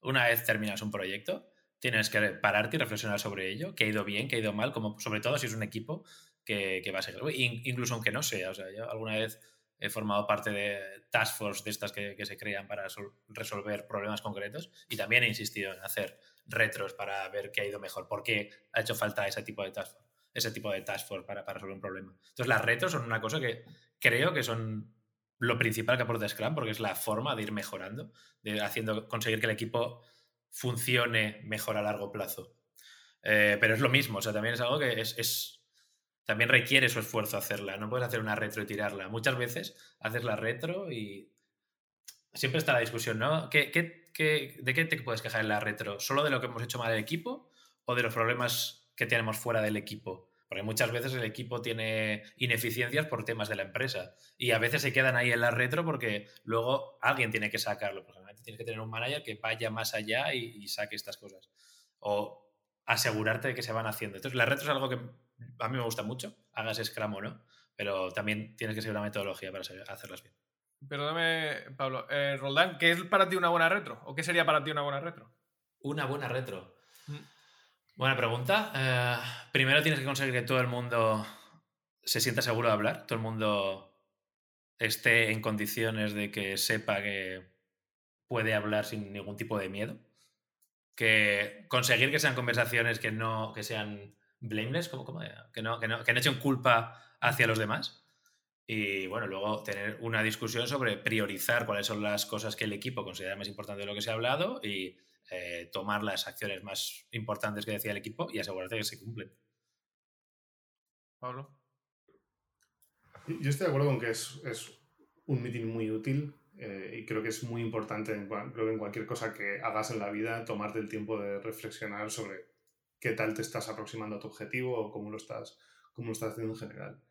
Una vez terminas un proyecto, tienes que pararte y reflexionar sobre ello, qué ha ido bien, qué ha ido mal, como sobre todo si es un equipo que, va a seguir. Incluso aunque no sea. O sea, alguna vez he formado parte de task force de estas que, se crean para resolver problemas concretos y también he insistido en hacer retros para ver qué ha ido mejor, por qué ha hecho falta ese tipo de task force, ese tipo de task force para, resolver un problema. Entonces las retros son una cosa que creo que son lo principal que aporta Scrum porque es la forma de ir mejorando, de haciendo, conseguir que el equipo funcione mejor a largo plazo. Eh, pero es lo mismo, o sea, también es algo que es también requiere su esfuerzo hacerla. No puedes hacer una retro y tirarla. Muchas veces haces la retro y siempre está la discusión, ¿no? ¿Qué, de qué te puedes quejar en la retro? ¿Solo de lo que hemos hecho mal el equipo o de los problemas que tenemos fuera del equipo? Porque muchas veces el equipo tiene ineficiencias por temas de la empresa y a veces se quedan ahí en la retro porque luego alguien tiene que sacarlo. Porque tienes que tener un manager que vaya más allá y, saque estas cosas. O asegurarte de que se van haciendo. Entonces, la retro es algo que a mí me gusta mucho, hagas Scrum o no, pero también tienes que seguir una metodología para hacerlas bien.
Perdóname, Pablo. Eh, Roldán, ¿qué es para ti una buena retro? ¿O qué sería para ti una buena retro?
Una buena retro. Mm. Buena pregunta. Eh, primero tienes que conseguir que todo el mundo se sienta seguro de hablar, todo el mundo esté en condiciones de que sepa que puede hablar sin ningún tipo de miedo. Que conseguir que sean conversaciones que no que sean blameless, como, que, no, que, no, que no echen culpa hacia los demás. Y bueno, luego tener una discusión sobre priorizar cuáles son las cosas que el equipo considera más importantes de lo que se ha hablado y eh, tomar las acciones más importantes que decía el equipo y asegurarte que se cumplen.
Pablo.
Yo estoy de acuerdo con que es, un meeting muy útil eh, y creo que es muy importante en, creo en cualquier cosa que hagas en la vida tomarte el tiempo de reflexionar sobre qué tal te estás aproximando a tu objetivo o cómo lo estás, cómo lo estás haciendo en general.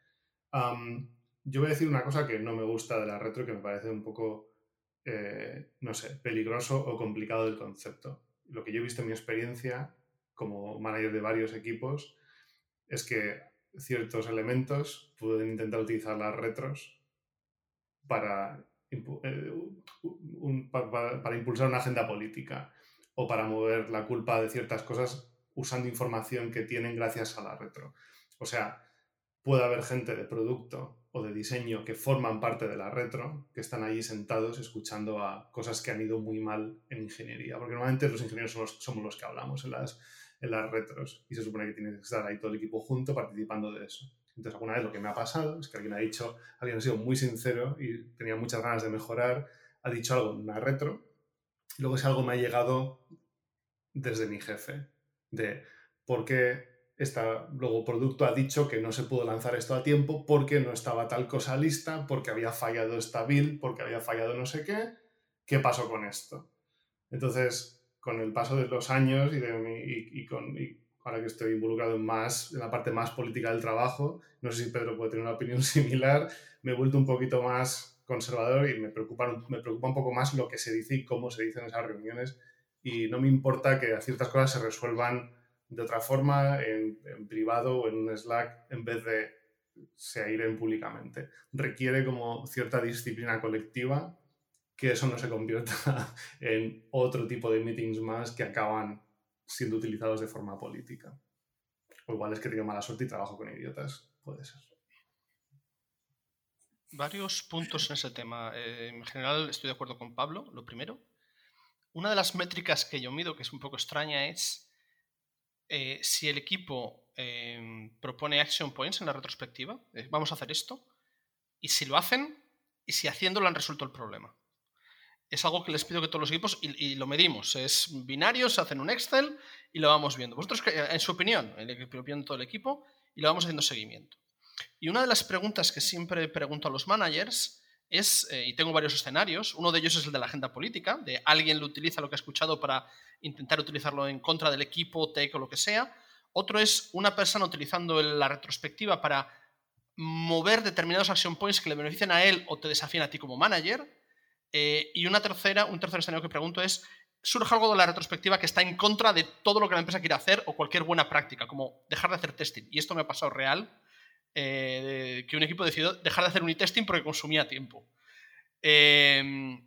yo voy a decir una cosa que no me gusta de la retro que me parece un poco eh, no sé, peligroso o complicado del concepto. Lo que yo he visto en mi experiencia como manager de varios equipos es que ciertos elementos pueden intentar utilizar las retros para, eh, para, impulsar una agenda política o para mover la culpa de ciertas cosas usando información que tienen gracias a la retro. O sea, puede haber gente de producto de diseño que forman parte de la retro, que están allí sentados escuchando a cosas que han ido muy mal en ingeniería, porque normalmente los ingenieros somos los, que hablamos en las, en las retros y se supone que tiene que estar ahí todo el equipo junto participando de eso. Entonces, alguna vez lo que me ha pasado es que alguien ha dicho, alguien ha sido muy sincero y tenía muchas ganas de mejorar, ha dicho algo en una retro, y luego ese algo me ha llegado desde mi jefe, de por qué luego producto ha dicho que no se pudo lanzar esto a tiempo porque no estaba tal cosa lista, porque había fallado esta build, porque había fallado no sé qué. ¿Qué pasó con esto? Entonces, con el paso de los años y, de con, ahora que estoy involucrado en, más, en la parte más política del trabajo, no sé si Pedro puede tener una opinión (laughs) similar, me he vuelto un poquito más conservador y me preocupa, me preocupa un poco más lo que se dice y cómo se dice en esas reuniones. Y no me importa que ciertas cosas se resuelvan de otra forma, en, privado o en un Slack, en vez de se iren públicamente. Requiere como cierta disciplina colectiva que eso no se convierta (laughs) en otro tipo de meetings más que acaban siendo utilizados de forma política. O igual es que tengo mala suerte y trabajo con idiotas, puede ser.
Varios puntos en ese tema. Eh, en general estoy de acuerdo con Pablo, lo primero. Una de las métricas que yo mido, que es un poco extraña, es eh, si el equipo em, propone action points en la retrospectiva, eh, vamos a hacer esto, y si lo hacen, y si haciéndolo han resuelto el problema. Es algo que les pido que todos los equipos, y, lo medimos, es binario, se hacen un Excel y lo vamos viendo. Vosotros, eh, en su opinión, el equipo, todo el equipo, y lo vamos haciendo seguimiento. Y una de las preguntas que siempre pregunto a los managers es, y tengo varios escenarios, uno de ellos es el de la agenda política, de alguien lo utiliza lo que ha escuchado para intentar utilizarlo en contra del equipo, tech o lo que sea. Otro es una persona utilizando la retrospectiva para mover determinados action points que le benefician a él o te desafían a ti como manager. Eh, y una tercera, un tercer escenario que pregunto es, surge algo de la retrospectiva que está en contra de todo lo que la empresa quiere hacer o cualquier buena práctica, como dejar de hacer testing. Y esto me ha pasado real, eh, que un equipo decidió dejar de hacer unitesting porque consumía tiempo. Eh,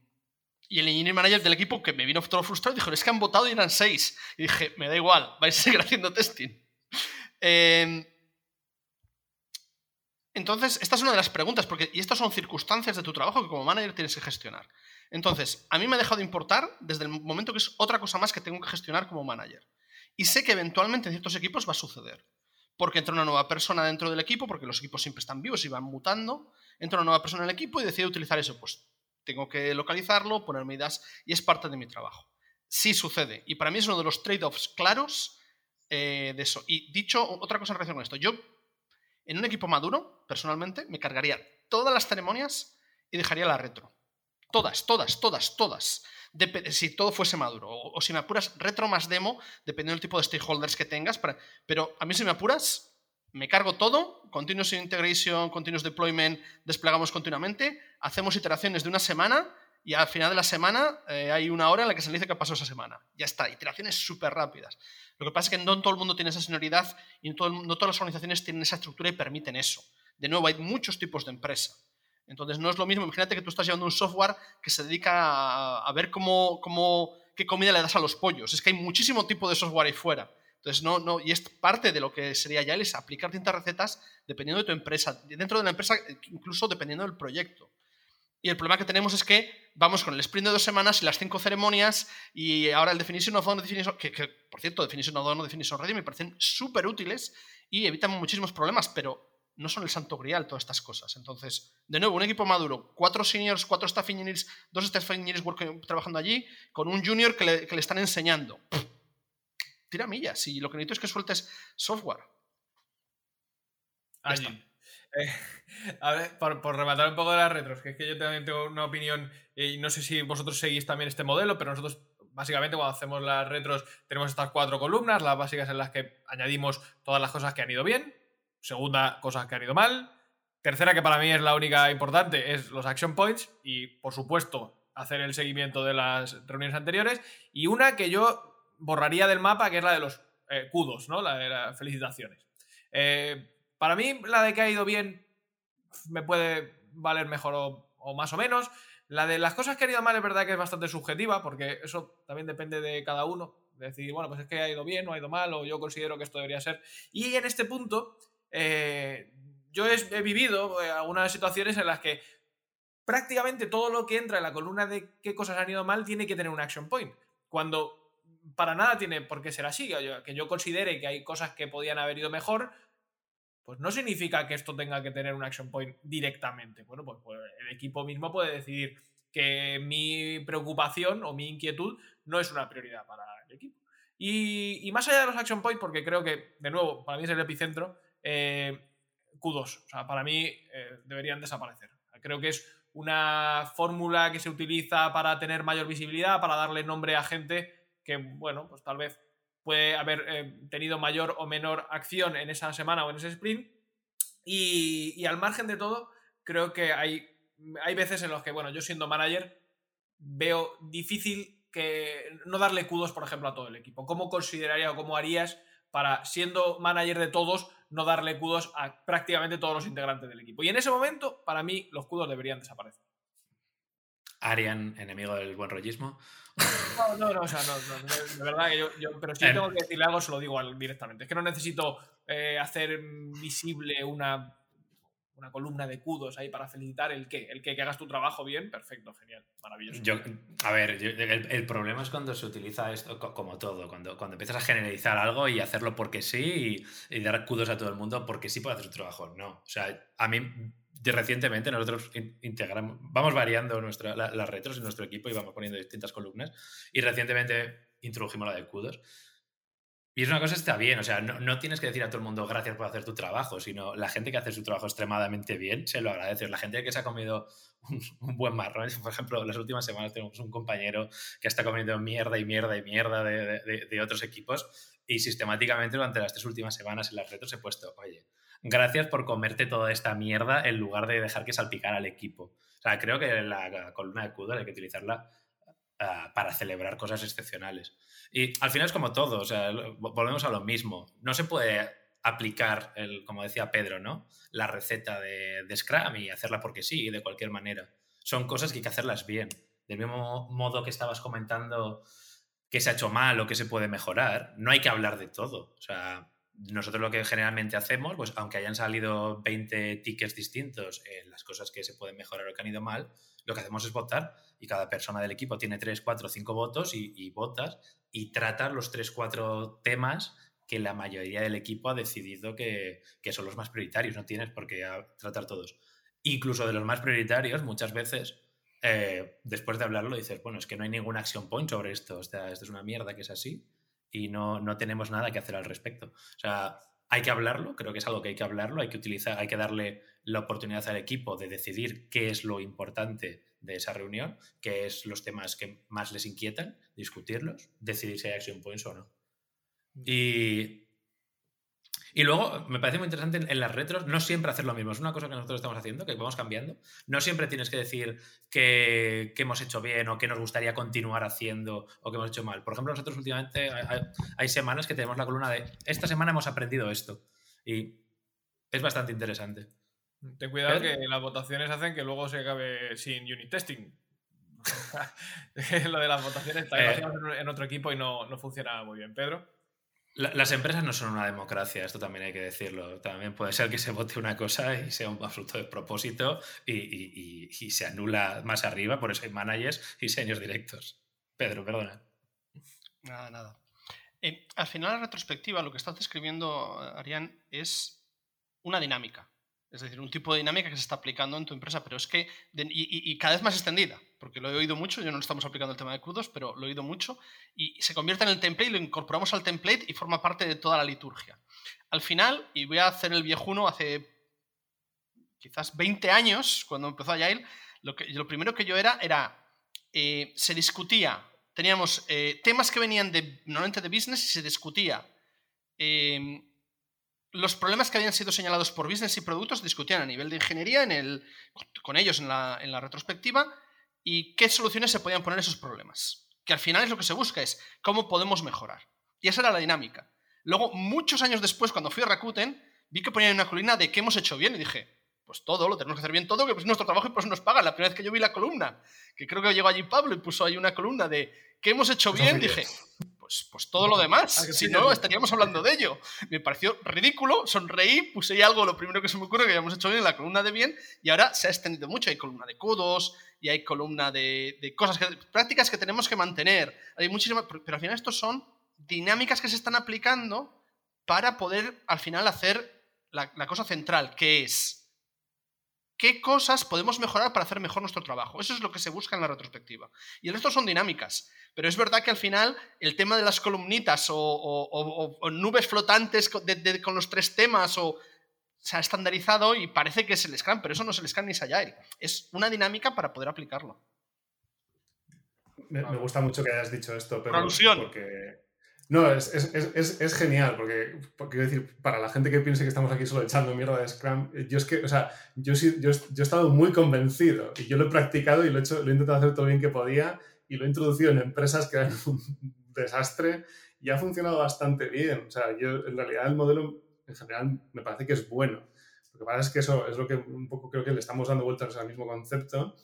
y el engineer manager del equipo, que me vino todo frustrado, dijo, es que han votado y eran seis. Y dije, me da igual, vais a seguir (laughs) haciendo testing. Em, entonces, esta es una de las preguntas, porque y estas son circunstancias de tu trabajo que como manager tienes que gestionar. Entonces, a mí me ha dejado de importar desde el momento que es otra cosa más que tengo que gestionar como manager. Y sé que eventualmente en ciertos equipos va a suceder. Porque entra una nueva persona dentro del equipo, porque los equipos siempre están vivos y van mutando. Entra una nueva persona en el equipo y decide utilizar eso. Pues tengo que localizarlo, poner medidas y es parte de mi trabajo. Sí sucede. Y para mí es uno de los trade-offs claros eh, de eso. Y dicho otra cosa en relación con esto, yo En un equipo maduro, personalmente, me cargaría todas las ceremonias y dejaría la retro. Todas, todas, todas, todas. Si todo fuese maduro. O, si me apuras, retro más demo, dependiendo del tipo de stakeholders que tengas. pero a mí si me apuras, me cargo todo, continuous integration, continuous deployment, desplegamos continuamente, hacemos iteraciones de una semana y al final de la semana eh, hay una hora en la que se dice qué pasó esa semana. Ya está, iteraciones súper rápidas. Lo que pasa es que no todo el mundo tiene esa senioridad y no, todas las organizaciones tienen esa estructura y permiten eso. De nuevo, hay muchos tipos de empresa. Entonces no es lo mismo, imagínate que tú estás llevando un software que se dedica a, ver cómo, cómo, qué comida le das a los pollos. Es que hay muchísimo tipo de software ahí fuera. Entonces, no, no, y es parte de lo que sería ya es aplicar distintas recetas dependiendo de tu empresa, dentro de la empresa, incluso dependiendo del proyecto. Y el problema que tenemos es que vamos con el sprint de dos semanas y las cinco ceremonias y ahora el Definition of Done, definition, que, que, por cierto, Definition of Done, Definition Ready me parecen súper útiles y evitan muchísimos problemas, pero no son el santo grial todas estas cosas. Entonces, de nuevo, un equipo maduro, cuatro seniors, cuatro staff engineers, dos staff engineers trabajando allí, con un junior que le, que le están enseñando tira millas y lo que necesito es que sueltes software.
Allí. Eh, (laughs) a ver, por, rematar un poco de las retros, que es que yo también tengo una opinión y no sé si vosotros seguís también este modelo, pero nosotros básicamente cuando hacemos las retros tenemos estas cuatro columnas, las básicas en las que añadimos todas las cosas que han ido bien, segunda, cosas que han ido mal, tercera, que para mí es la única importante, es los action points y por supuesto hacer el seguimiento de las reuniones anteriores y una que yo borraría del mapa, que es la de los eh, kudos, ¿no? La de las felicitaciones. Eh, para mí, la de que ha ido bien me puede valer mejor o, más o menos. La de las cosas que ha ido mal es verdad que es bastante subjetiva, porque eso también depende de cada uno. De decir, bueno, pues es que ha ido bien o ha ido mal, o yo considero que esto debería ser. Y en este punto, eh, yo he, vivido algunas situaciones en las que prácticamente todo lo que entra en la columna de qué cosas han ido mal tiene que tener un action point. Cuando para nada tiene por qué ser así. Que yo considere que hay cosas que podían haber ido mejor, pues no significa que esto tenga que tener un action point directamente. Bueno, pues, pues, el equipo mismo puede decidir que mi preocupación o mi inquietud no es una prioridad para el equipo. Y, más allá de los action points, porque creo que, de nuevo, para mí es el epicentro, eh, Q2. O sea, para mí eh, deberían desaparecer. Creo que es una fórmula que se utiliza para tener mayor visibilidad, para darle nombre a gente que, bueno, pues tal vez puede haber eh, tenido mayor o menor acción en esa semana o en ese sprint. Y, al margen de todo, creo que hay, hay veces en los que, bueno, yo siendo manager, veo difícil que no darle kudos, por ejemplo, a todo el equipo. ¿Cómo consideraría o cómo harías para, siendo manager de todos, no darle kudos a prácticamente todos los integrantes del equipo? Y en ese momento, para mí, los kudos deberían desaparecer.
Arian, enemigo del buen rollismo.
No, no, no, o sea, no, de verdad que yo, pero si tengo que decirle algo, se lo digo directamente. Es que no necesito eh, hacer visible una, una columna de kudos ahí para felicitar el que, el que, hagas tu trabajo bien, perfecto, genial, maravilloso.
A ver, el, problema es cuando se utiliza esto como todo, cuando, cuando empiezas a generalizar algo y hacerlo porque sí y, dar kudos a todo el mundo porque sí puede hacer su trabajo. No, o sea, a mí recientemente nosotros integramos, vamos variando nuestra, las retros en nuestro equipo y vamos poniendo distintas columnas. Y recientemente introdujimos la de kudos. Y es una cosa está bien, o sea, no, tienes que decir a todo el mundo gracias por hacer tu trabajo, sino la gente que hace su trabajo extremadamente bien se lo agradece. La gente que se ha comido un, buen marrón, (laughs) por ejemplo, las últimas semanas tenemos un compañero que está comiendo mierda y mierda y mierda de, de, de otros equipos y sistemáticamente durante las tres últimas semanas en las retros he puesto, oye, gracias por comerte toda esta mierda en lugar de dejar que salpicara al equipo. O sea, creo que la, columna de Kudo hay que utilizarla ah, para celebrar cosas excepcionales. Y al final es como todo, o sea, volvemos a lo mismo. No se puede aplicar, el, como decía Pedro, ¿no? La receta de, de Scrum y hacerla porque sí, de cualquier manera. Son cosas que hay que hacerlas bien. Del mismo modo que estabas comentando que se ha hecho mal o que se puede mejorar, no hay que hablar de todo. O sea, nosotros lo que generalmente hacemos, pues aunque hayan salido 20 tickets distintos en las cosas que se pueden mejorar o que han ido mal, lo que hacemos es votar y cada persona del equipo tiene 3, 4, 5 votos y, votas y tratas los 3, 4 temas que la mayoría del equipo ha decidido que, son los más prioritarios, no tienes por qué tratar todos. Incluso de los más prioritarios, muchas veces, eh, después de hablarlo, dices, bueno, es que no hay ningún action point sobre esto, o sea, esto es una mierda que es así y no, no tenemos nada que hacer al respecto. O sea, hay que hablarlo, creo que es algo que hay que hablarlo, hay que utilizar, hay que darle la oportunidad al equipo de decidir qué es lo importante de esa reunión, qué es los temas que más les inquietan, discutirlos, decidir si hay action points o no. Y y luego me parece muy interesante en, las retros no siempre hacer lo mismo. Es una cosa que nosotros estamos haciendo, que vamos cambiando. No siempre tienes que decir que, hemos hecho bien o que nos gustaría continuar haciendo o que hemos hecho mal. Por ejemplo, nosotros últimamente hay, semanas que tenemos la columna de esta semana hemos aprendido esto. Y es bastante interesante.
Ten cuidado que las votaciones hacen que luego se acabe sin unit testing. (laughs) lo de las votaciones está eh. en otro equipo y no, no funciona muy bien. Pedro
las empresas no son una democracia, esto también hay que decirlo. También puede ser que se vote una cosa y sea un absoluto despropósito y, y, se anula más arriba, por eso hay managers y señores directos. Pedro, perdona.
Nada, nada. Eh, al final, la retrospectiva, lo que estás describiendo, Arián, es una dinámica. Es decir, un tipo de dinámica que se está aplicando en tu empresa, pero es que, y, cada vez más extendida, porque lo he oído mucho, yo no estamos aplicando el tema de crudos, pero lo he oído mucho, y se convierte en el template, lo incorporamos al template y forma parte de toda la liturgia. Al final, y voy a hacer el viejuno, hace quizás 20 años, cuando empezó Agile, lo, que, lo primero que yo era era, eh, se discutía, teníamos eh, temas que venían de, normalmente de business y se discutía. Eh, los problemas que habían sido señalados por business y productos discutían a nivel de ingeniería en el, con ellos en la, retrospectiva y qué soluciones se podían poner a esos problemas. Que al final es lo que se busca, es cómo podemos mejorar. Y esa era la dinámica. Luego, muchos años después, cuando fui a Rakuten, vi que ponían una columna de qué hemos hecho bien y dije, pues todo, lo tenemos que hacer bien todo, que es nuestro trabajo y por eso nos pagan. La primera vez que yo vi la columna, que creo que llegó allí Pablo y puso ahí una columna de qué hemos hecho bien, dije, pues, pues, todo lo demás. Si no, estaríamos hablando de ello. Me pareció ridículo, sonreí, puse ahí algo, lo primero que se me ocurre que habíamos hecho bien en la columna de bien, y ahora se ha extendido mucho. Hay columna de codos, y hay columna de, cosas, que, prácticas que tenemos que mantener. Hay muchísimas, pero al final estos son dinámicas que se están aplicando para poder al final hacer la, la cosa central, que es qué cosas podemos mejorar para hacer mejor nuestro trabajo. Eso es lo que se busca en la retrospectiva. Y el resto son dinámicas. Pero es verdad que al final el tema de las columnitas o, nubes flotantes con, los tres temas o se ha estandarizado y parece que es el Scrum, pero eso no es el Scrum ni es Agile. Es una dinámica para poder aplicarlo.
Me, gusta mucho que hayas dicho esto, pero
alusión.
porque no, es, es, genial, porque, quiero decir, para la gente que piense que estamos aquí solo echando mierda de Scrum, yo es que, o sea, yo, yo, he estado muy convencido y yo lo he practicado y lo he, hecho, lo he intentado hacer todo bien que podía y lo he introducido en empresas que eran (laughs) un desastre y ha funcionado bastante bien. O sea, yo en realidad el modelo en general me parece que es bueno. Lo que pasa es que eso es lo que un poco creo que le estamos dando vueltas al mismo concepto.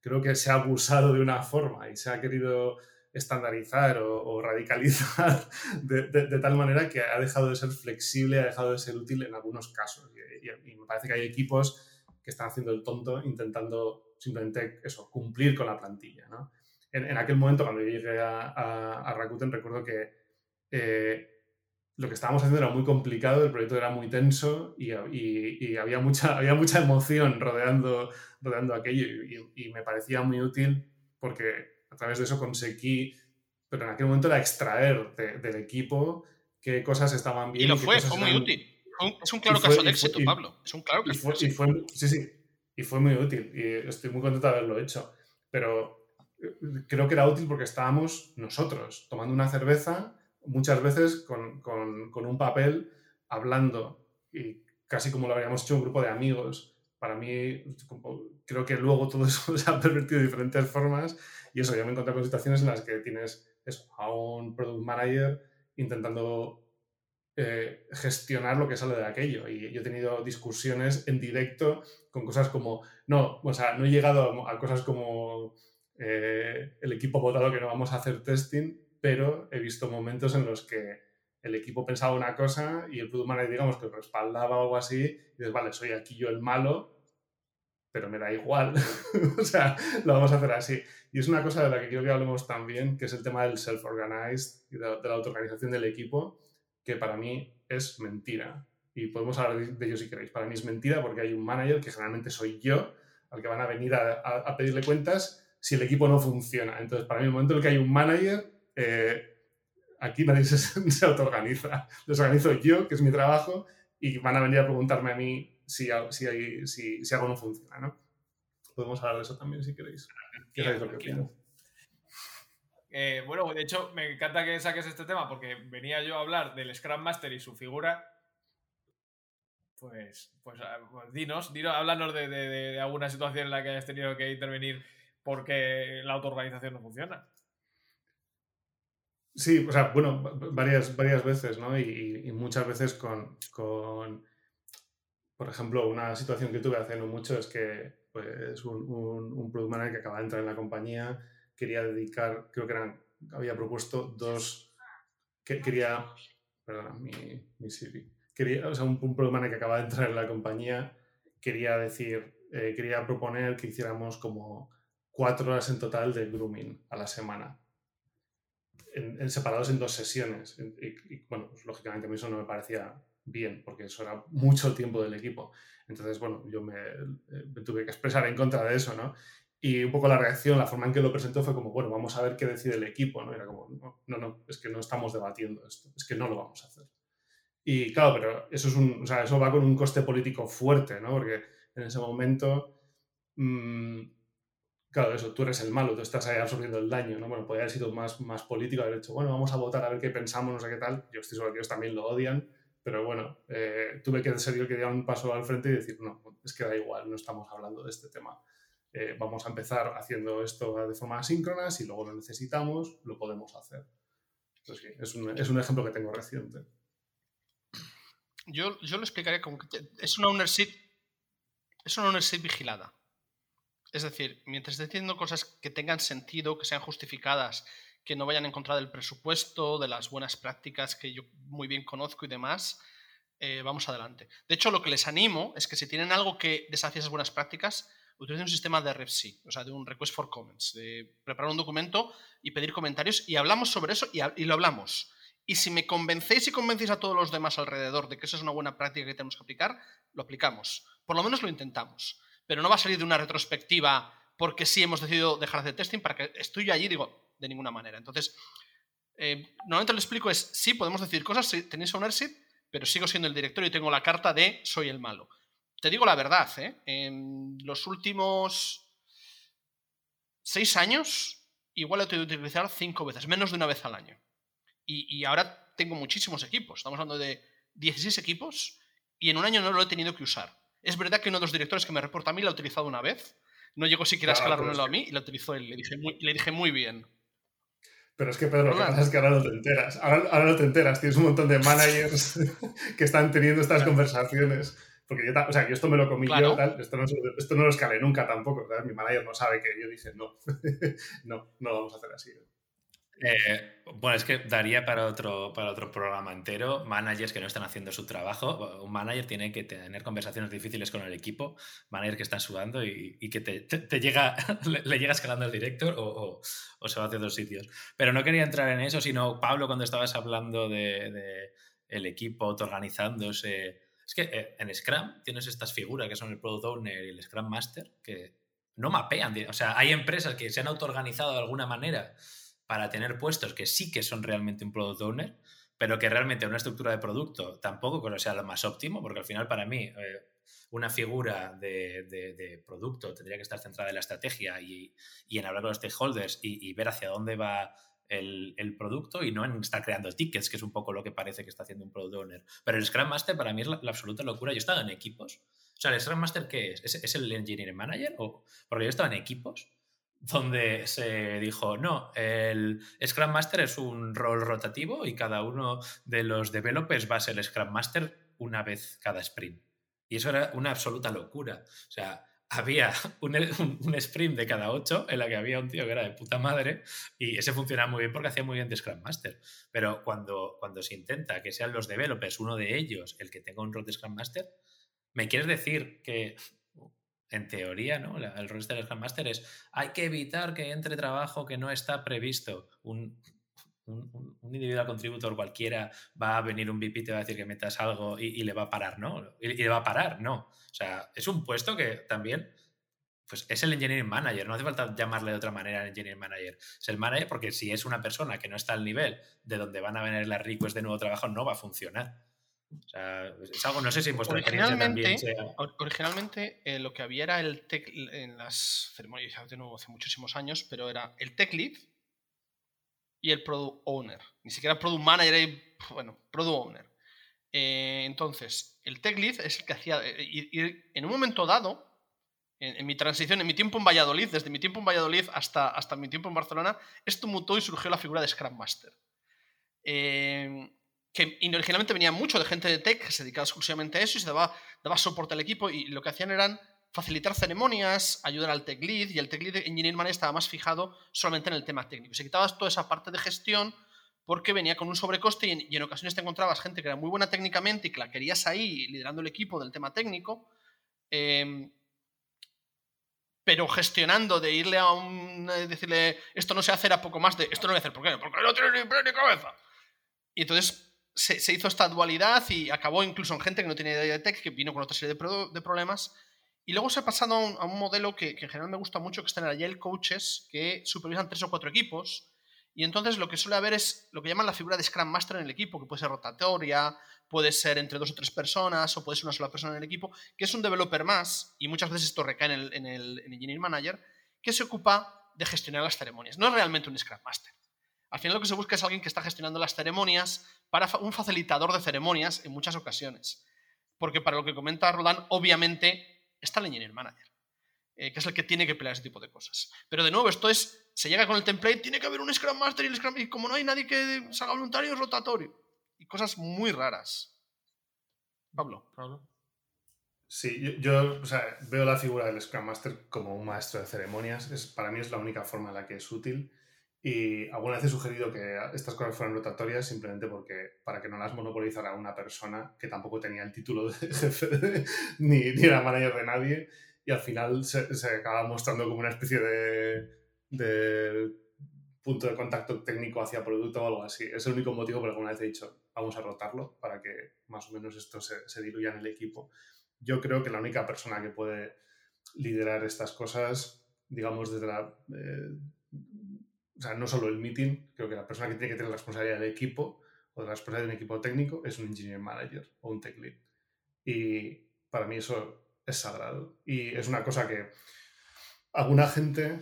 Creo que se ha abusado de una forma y se ha querido estandarizar o, radicalizar (laughs) de, tal manera que ha dejado de ser flexible, ha dejado de ser útil en algunos casos. Y, me parece que hay equipos que están haciendo el tonto intentando simplemente eso, cumplir con la plantilla. En, aquel momento, cuando llegué a, Rakuten, recuerdo que eh, lo que estábamos haciendo era muy complicado, el proyecto era muy tenso y, había, mucha, había mucha emoción rodeando, rodeando aquello y me parecía muy útil porque a través de eso conseguí, pero en aquel momento era extraer del equipo qué cosas estaban bien.
Y lo fue, fue muy útil. Es un claro caso de éxito, Pablo. Es un claro caso
de éxito. sí, sí. Y fue muy útil. Y estoy muy contento de haberlo hecho. Pero eh, creo que era útil porque estábamos nosotros tomando una cerveza, muchas veces con, con, con un papel, hablando, y casi como lo habríamos hecho un grupo de amigos. Para mí, creo que luego todo eso (laughs) se ha pervertido de diferentes formas y eso, yo me he encontrado con situaciones en las que tienes a un product manager intentando eh, gestionar lo que sale de aquello. Y yo he tenido discusiones en directo con cosas como, no, o sea, no he llegado a, cosas como eh, el equipo ha votado que no vamos a hacer testing, pero he visto momentos en los que el equipo pensaba una cosa y el product manager, digamos, que respaldaba o algo así, y dices, vale, soy aquí yo el malo, pero me da igual. (laughs) o sea, lo vamos a hacer así. Y es una cosa de la que quiero que hablemos también, que es el tema del self-organized y de, la autoorganización del equipo, que para mí es mentira. Y podemos hablar de, ello si queréis. Para mí es mentira porque hay un manager, que generalmente soy yo, al que van a venir a, pedirle cuentas si el equipo no funciona. Entonces, para mí, el momento en el que hay un manager, eh, aquí nadie se, (laughs) se autoorganiza. Los organizo yo, que es mi trabajo, y van a venir a preguntarme a mí si, si, si, si algo no funciona, ¿no? Podemos hablar de eso también si queréis.
Eh, bueno, de hecho, me encanta que saques este tema porque venía yo a hablar del Scrum Master y su figura. Pues, pues, ah, pues dinos, dinos, háblanos de, de, alguna situación en la que hayas tenido que intervenir porque la autoorganización no funciona.
Sí, o sea, bueno, varias, varias veces, ¿no? Y, muchas veces con, con, por ejemplo, una situación que tuve hace no mucho es que pues, un, un, un product manager que acaba de entrar en la compañía quería dedicar, creo que eran, había propuesto dos, que, quería, perdona, mi, mi CV, quería, o sea, un, un product manager que acaba de entrar en la compañía quería decir, eh, quería proponer que hiciéramos como cuatro horas en total de grooming a la semana en, separados en dos sesiones. Y, bueno, pues, lógicamente a mí eso no me parecía bien, porque eso era mucho tiempo del equipo. Entonces, bueno, yo me, me, tuve que expresar en contra de eso, ¿no? Y un poco la reacción, la forma en que lo presentó fue como, bueno, vamos a ver qué decide el equipo, ¿no? Era como, no, no, es que no estamos debatiendo esto, es que no lo vamos a hacer. Y claro, pero eso, es un, o sea, eso va con un coste político fuerte, ¿no? Porque en ese momento mmm, Claro, eso, tú eres el malo, tú estás ahí absorbiendo el daño, ¿no? Bueno, podría haber sido más, más político, haber dicho, bueno, vamos a votar a ver qué pensamos, no sé qué tal. Yo estoy seguro que ellos también lo odian, pero bueno, eh, tuve que ser yo que dar un paso al frente y decir, no, es que da igual, no estamos hablando de este tema. Eh, vamos a empezar haciendo esto de forma asíncrona, si luego lo necesitamos, lo podemos hacer. Es un, ejemplo que tengo reciente.
Yo, yo lo explicaría como que es una ownership, es una ownership vigilada. Es decir, mientras esté haciendo cosas que tengan sentido, que sean justificadas, que no vayan en contra del presupuesto, de las buenas prácticas que yo muy bien conozco y demás, eh, vamos adelante. De hecho, lo que les animo es que si tienen algo que desafíe esas buenas prácticas, utilicen un sistema de RFC, o sea, de un Request for Comments, de preparar un documento y pedir comentarios y hablamos sobre eso y, y lo hablamos. Y si me convencéis y convencéis a todos los demás alrededor de que eso es una buena práctica que tenemos que aplicar, lo aplicamos. Por lo menos lo intentamos pero no va a salir de una retrospectiva porque sí hemos decidido dejar de hacer testing para que estoy yo allí, digo, de ninguna manera. Entonces, eh, normalmente lo explico es, sí, podemos decir cosas, si tenéis ownership, pero sigo siendo el director y tengo la carta de soy el malo. Te digo la verdad, ¿eh? en los últimos seis años, igual he tenido que utilizar cinco veces, menos de una vez al año. Y, y ahora tengo muchísimos equipos, estamos hablando de 16 equipos, y en un año no lo he tenido que usar. Es verdad que uno de los directores que me reporta a mí lo ha utilizado una vez. No llegó siquiera a escalarlo a mí y lo utilizó él. Le dije muy, le dije muy bien.
Pero es que, Pedro, lo que pasa es que ahora no te enteras. Ahora, no te enteras. Tienes un montón de managers (laughs) que están teniendo estas conversaciones. Porque yo, o sea, yo esto me lo comí yo, tal, esto, no, esto no lo escalé nunca tampoco. Mi manager no sabe que yo dije, no, (laughs) no, no lo vamos a hacer así.
Eh, bueno, es que daría para otro, para otro programa entero. Managers que no están haciendo su trabajo. Un manager tiene que tener conversaciones difíciles con el equipo. Manager que está sudando y, que te, llega, (laughs) le, llega escalando el director o, se va hacia otros sitios. Pero no quería entrar en eso, sino Pablo, cuando estabas hablando de, el equipo autoorganizándose. Es que eh, en Scrum tienes estas figuras que son el Product Owner y el Scrum Master que no mapean. O sea, hay empresas que se han autoorganizado de alguna manera para tener puestos que sí que son realmente un product owner, pero que realmente una estructura de producto tampoco sea lo más óptimo, porque al final para mí eh, una figura de, producto tendría que estar centrada en la estrategia y, en hablar con los stakeholders y, ver hacia dónde va el, producto y no en estar creando tickets, que es un poco lo que parece que está haciendo un product owner. Pero el Scrum Master para mí es la, absoluta locura. Yo he estado en equipos. O sea, ¿el Scrum Master qué es? ¿Es, el Engineering Manager? O, porque yo he estado en equipos donde se dijo, no, el Scrum Master es un rol rotativo y cada uno de los developers va a ser Scrum Master una vez cada sprint. Y eso era una absoluta locura. O sea, había (laughs) un, sprint de cada ocho en la que había un tío que era de puta madre y ese funcionaba muy bien porque hacía muy bien de Scrum Master. Pero cuando, cuando se intenta que sean los developers, uno de ellos, el que tenga un rol de Scrum Master, ¿me quieres decir que en teoría, ¿no? El rol del Scrum Master es hay que evitar que entre trabajo que no está previsto. Un, un, individual contributor cualquiera va a venir un VP te va a decir que metas algo y, le va a parar, ¿no? Y, le va a parar, no. O sea, es un puesto que también pues es el engineering manager, no hace falta llamarle de otra manera al engineering manager. Es el manager porque si es una persona que no está al nivel de donde van a venir las requests de nuevo trabajo, no va a funcionar. O sea, es algo, no sé si en vuestra
originalmente, Originalmente eh, lo que había era el tech, en las ceremonias, de nuevo hace muchísimos años, pero era el tech lead y el product owner. Ni siquiera product manager, y, bueno, product owner. Eh, entonces, el tech lead es el que hacía, eh, y, en un momento dado, en, mi transición, en mi tiempo en Valladolid, desde mi tiempo en Valladolid hasta, hasta mi tiempo en Barcelona, esto mutó y surgió la figura de Scrum Master. Eh, que originalmente venía mucho de gente de tech que se dedicaba exclusivamente a eso y se daba, daba soporte al equipo y lo que hacían eran facilitar ceremonias, ayudar al tech lead y el tech lead engineer manager estaba más fijado solamente en el tema técnico. Se quitaba toda esa parte de gestión porque venía con un sobrecoste y en, ocasiones te encontrabas gente que era muy buena técnicamente y que la querías ahí liderando el equipo del tema técnico. Em, pero gestionando de irle a un. decirle esto no se hace, era poco más de esto no voy a hacer. ¿Por qué? Porque no tiene ni ni cabeza. Y entonces se, hizo esta dualidad y acabó incluso en gente que no tenía idea de tech, que vino con otra serie de, problemas. Y luego se ha pasado a un, modelo que, en general me gusta mucho, que están en Agile Coaches, que supervisan tres o cuatro equipos. Y entonces lo que suele haber es lo que llaman la figura de Scrum Master en el equipo, que puede ser rotatoria, puede ser entre dos o tres personas, o puede ser una sola persona en el equipo, que es un developer más, y muchas veces esto recae en el, en Manager, que se ocupa de gestionar las ceremonias. No es realmente un Scrum Master. Al final lo que se busca es alguien que está gestionando las ceremonias para un facilitador de ceremonias en muchas ocasiones. Porque para lo que comenta Roland, obviamente está el Engineer Manager, eh, que es el que tiene que pelear ese tipo de cosas. Pero de nuevo, esto es, se llega con el template, tiene que haber un Scrum Master y, el Scrum, y como no hay nadie que salga voluntario, es rotatorio. Y cosas muy raras. Pablo. Pablo.
Sí, yo, veo la figura del Scrum Master como un maestro de ceremonias. Es, para mí es la única forma en la que es útil. Y alguna vez he sugerido que estas cosas fueran rotatorias simplemente porque para que no las monopolizara una persona que tampoco tenía el título de (laughs) jefe ni, ni, era manager de nadie y al final se, se acaba mostrando como una especie de, de, punto de contacto técnico hacia producto o algo así. Es el único motivo por el que alguna vez he dicho vamos a rotarlo para que más o menos esto se, se diluya en el equipo. Yo creo que la única persona que puede liderar estas cosas, digamos, desde la... Eh, o sea, no solo el meeting, creo que la persona que tiene que tener la responsabilidad del equipo o de la responsabilidad de un equipo técnico es un engineer manager o un tech lead. Y para mí eso es sagrado. Y es una cosa que alguna gente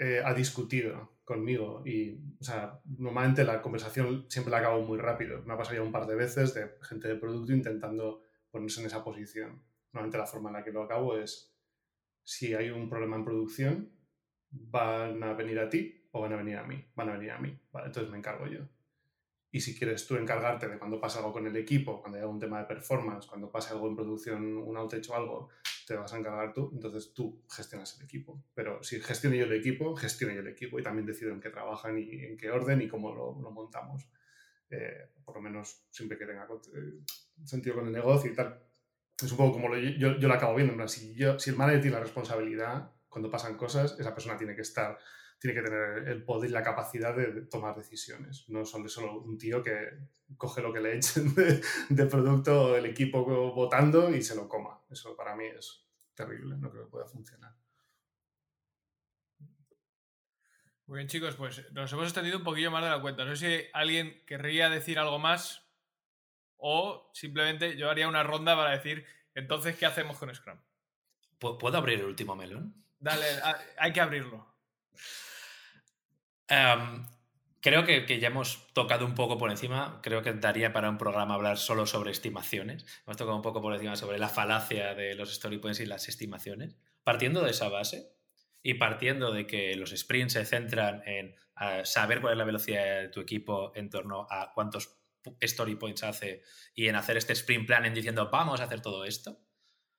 eh, ha discutido conmigo y, o sea, normalmente la conversación siempre la acabo muy rápido. Me ha pasado ya un par de veces de gente de producto intentando ponerse en esa posición. Normalmente la forma en la que lo acabo es, si hay un problema en producción, van a venir a ti o van a venir a mí, van a venir a mí, ¿vale? Entonces me encargo yo. Y si quieres tú encargarte de cuando pasa algo con el equipo, cuando haya un tema de performance, cuando pase algo en producción, un outage o algo, te vas a encargar tú, entonces tú gestionas el equipo. Pero si gestiono yo el equipo, gestiono yo el equipo y también decido en qué trabajan y en qué orden y cómo lo, lo montamos. Eh, por lo menos siempre que tenga eh, sentido con el negocio y tal. Es un poco como lo, yo, yo lo acabo viendo. Si, yo, si el manager tiene la responsabilidad, cuando pasan cosas, esa persona tiene que estar tiene que tener el poder y la capacidad de tomar decisiones. No son solo un tío que coge lo que le echen de, producto del equipo votando y se lo coma. Eso para mí es terrible, no creo que pueda funcionar.
Muy bien, chicos, pues nos hemos extendido un poquillo más de la cuenta. No sé si alguien querría decir algo más o simplemente yo haría una ronda para decir, entonces, ¿qué hacemos con Scrum?
¿Puedo abrir el último melón?
Dale, hay que abrirlo.
Em, creo que, ya hemos tocado un poco por encima. Creo que daría para un programa hablar solo sobre estimaciones. Hemos tocado un poco por encima sobre la falacia de los story points y las estimaciones. Partiendo de esa base y partiendo de que los sprints se centran en saber cuál es la velocidad de tu equipo en torno a cuántos story points hace y en hacer este sprint plan en diciendo vamos a hacer todo esto.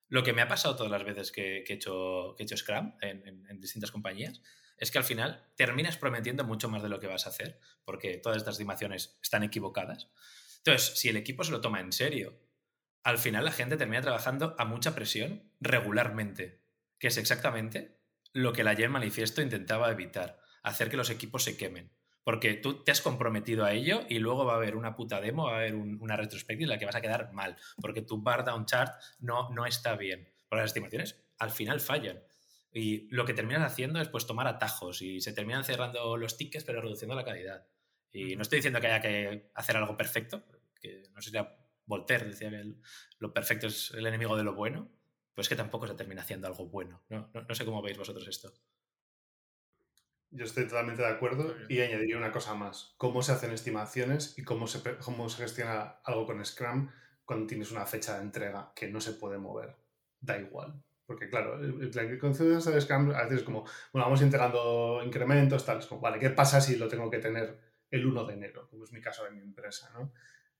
Lo que me ha pasado todas las veces que, he, hecho, que he hecho Scrum en distintas compañías es que al final terminas prometiendo mucho más de lo que vas a hacer, porque todas estas estimaciones están equivocadas. Entonces, si el equipo se lo toma en serio, al final la gente termina trabajando a mucha presión regularmente, que es exactamente lo que la ayer manifiesto intentaba evitar, hacer que los equipos se quemen. Porque tú te has comprometido a ello y luego va a haber una puta demo, va a haber una retrospectiva en la que vas a quedar mal, porque tu bar down chart no, no está bien. Porque las estimaciones al final fallan. Y lo que terminan haciendo es pues tomar atajos y se terminan cerrando los tickets pero reduciendo la calidad. Y no estoy diciendo que haya que hacer algo perfecto, que no sé si Voltaire decía que lo perfecto es el enemigo de lo bueno, pues que tampoco se termina haciendo algo bueno. No, no, sé cómo veis vosotros esto.
Yo estoy totalmente de acuerdo y añadiría una cosa más. ¿Cómo se hacen estimaciones y cómo se, cómo se gestiona algo con Scrum cuando tienes una fecha de entrega que no se puede mover? Da igual. Porque claro, la concepto de Scrum a veces es como, bueno, vamos integrando incrementos, tal, es como, vale, ¿qué pasa si lo tengo que tener el 1 de enero? Como es mi caso de mi empresa, ¿no?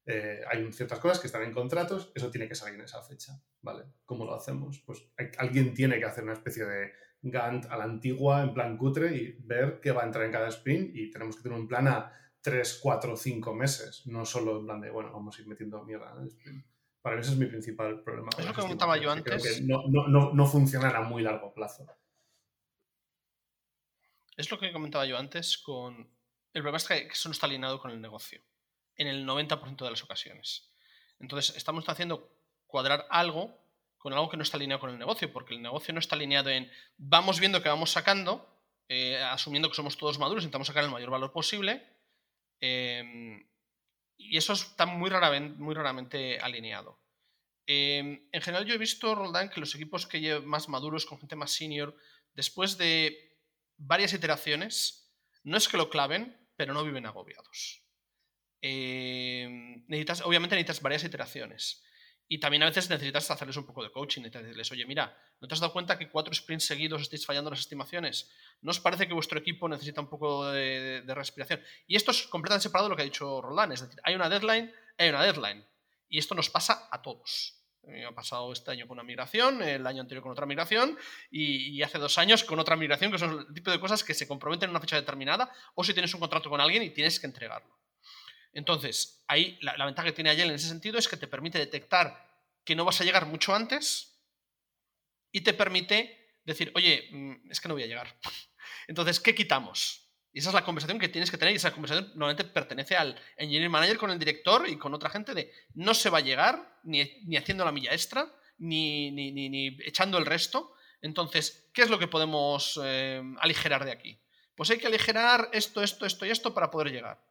Eh, hay ciertas cosas que están en contratos, eso tiene que salir en esa fecha, ¿vale? ¿Cómo lo hacemos? Pues alguien tiene que hacer una especie de Gantt a la antigua, en plan cutre, y ver qué va a entrar en cada sprint y tenemos que tener un plan a 3, 4, 5 meses, no solo en plan de, bueno, vamos a ir metiendo mierda en el sprint. Para mí ese es mi principal problema.
Es lo que comentaba yo antes.
no, no, no, funciona a muy largo plazo.
Es lo que comentaba yo antes con... El problema es que eso no está alineado con el negocio, en el 90% de las ocasiones. Entonces, estamos haciendo cuadrar algo con algo que no está alineado con el negocio, porque el negocio no está alineado en vamos viendo que vamos sacando, eh, asumiendo que somos todos maduros, intentamos sacar el mayor valor posible, eh, y eso está muy raramente alineado. Em, en general, yo he visto, Roldán, que los equipos que llevan más maduros, con gente más senior, después de varias iteraciones, no es que lo claven, pero no viven agobiados. Em, necesitas, obviamente necesitas varias iteraciones. Y también a veces necesitas hacerles un poco de coaching, necesitas decirles, oye, mira, ¿no te has dado cuenta que cuatro sprints seguidos estáis fallando las estimaciones? ¿No os parece que vuestro equipo necesita un poco de, respiración? Y esto es completamente separado de lo que ha dicho Roland, es decir, hay una deadline, hay una deadline. Y esto nos pasa a todos. Ha pasado este año con una migración, el año anterior con otra migración y, hace dos años con otra migración, que son el tipo de cosas que se comprometen en una fecha determinada o si tienes un contrato con alguien y tienes que entregarlo. Entonces, ahí la, ventaja que tiene Agile en ese sentido es que te permite detectar que no vas a llegar mucho antes y te permite decir, oye, mm, es que no voy a llegar. (laughs) Entonces, ¿qué quitamos? Y esa es la conversación que tienes que tener y esa conversación normalmente pertenece al engineering manager con el director y con otra gente de no se va a llegar ni, haciendo la milla extra ni, ni, echando el resto. Entonces, ¿qué es lo que podemos eh, aligerar de aquí? Pues hay que aligerar esto, esto, esto y esto para poder llegar.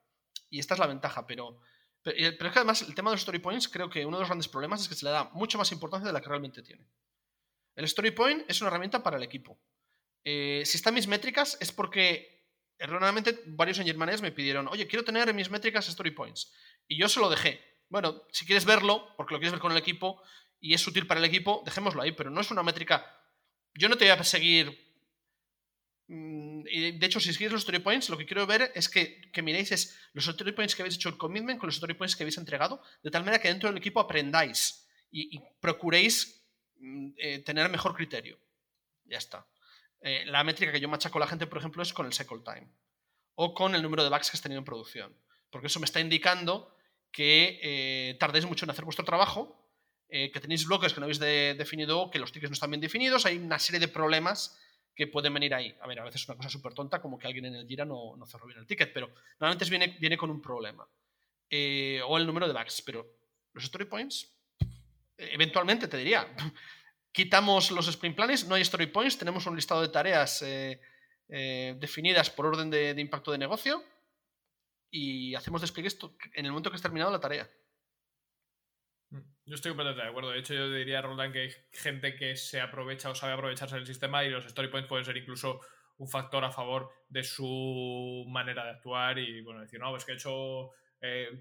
Y esta es la ventaja, pero pero, es que además el tema de los story points creo que uno de los grandes problemas es que se le da mucho más importancia de la que realmente tiene. El story point es una herramienta para el equipo. Eh, si están mis métricas es porque erróneamente varios engineers me pidieron, oye, quiero tener en mis métricas story points. Y yo se lo dejé. Bueno, si quieres verlo, porque lo quieres ver con el equipo y es útil para el equipo, dejémoslo ahí, pero no es una métrica. Yo no te voy a perseguir y de hecho, si seguís los story points, lo que quiero ver es que, miréis es los story points que habéis hecho el commitment con los story points que habéis entregado, de tal manera que dentro del equipo aprendáis y, procuréis mm, eh, tener mejor criterio. Ya está. Eh, la métrica que yo machaco a la gente, por ejemplo, es con el cycle time o con el número de bugs que has tenido en producción. Porque eso me está indicando que eh, tardéis mucho en hacer vuestro trabajo, que tenéis bloques que no habéis definido, que los tickets no están bien definidos, hay una serie de problemas que pueden venir ahí. A ver, a veces es una cosa súper tonta, como que alguien en el Gira no, no, cerró bien el ticket, pero normalmente viene, viene con un problema. Eh, o el número de bugs, pero los story points, eventualmente te diría, (laughs) quitamos los sprint planes, no hay story points, tenemos un listado de tareas eh, eh, definidas por orden de, de, impacto de negocio y hacemos despliegues en el momento que has terminado la tarea.
Yo estoy completamente de acuerdo. De hecho, yo diría, Roland, que hay gente que se aprovecha o sabe aprovecharse del sistema y los story points pueden ser incluso un factor a favor de su manera de actuar y, bueno, decir, no, es que he hecho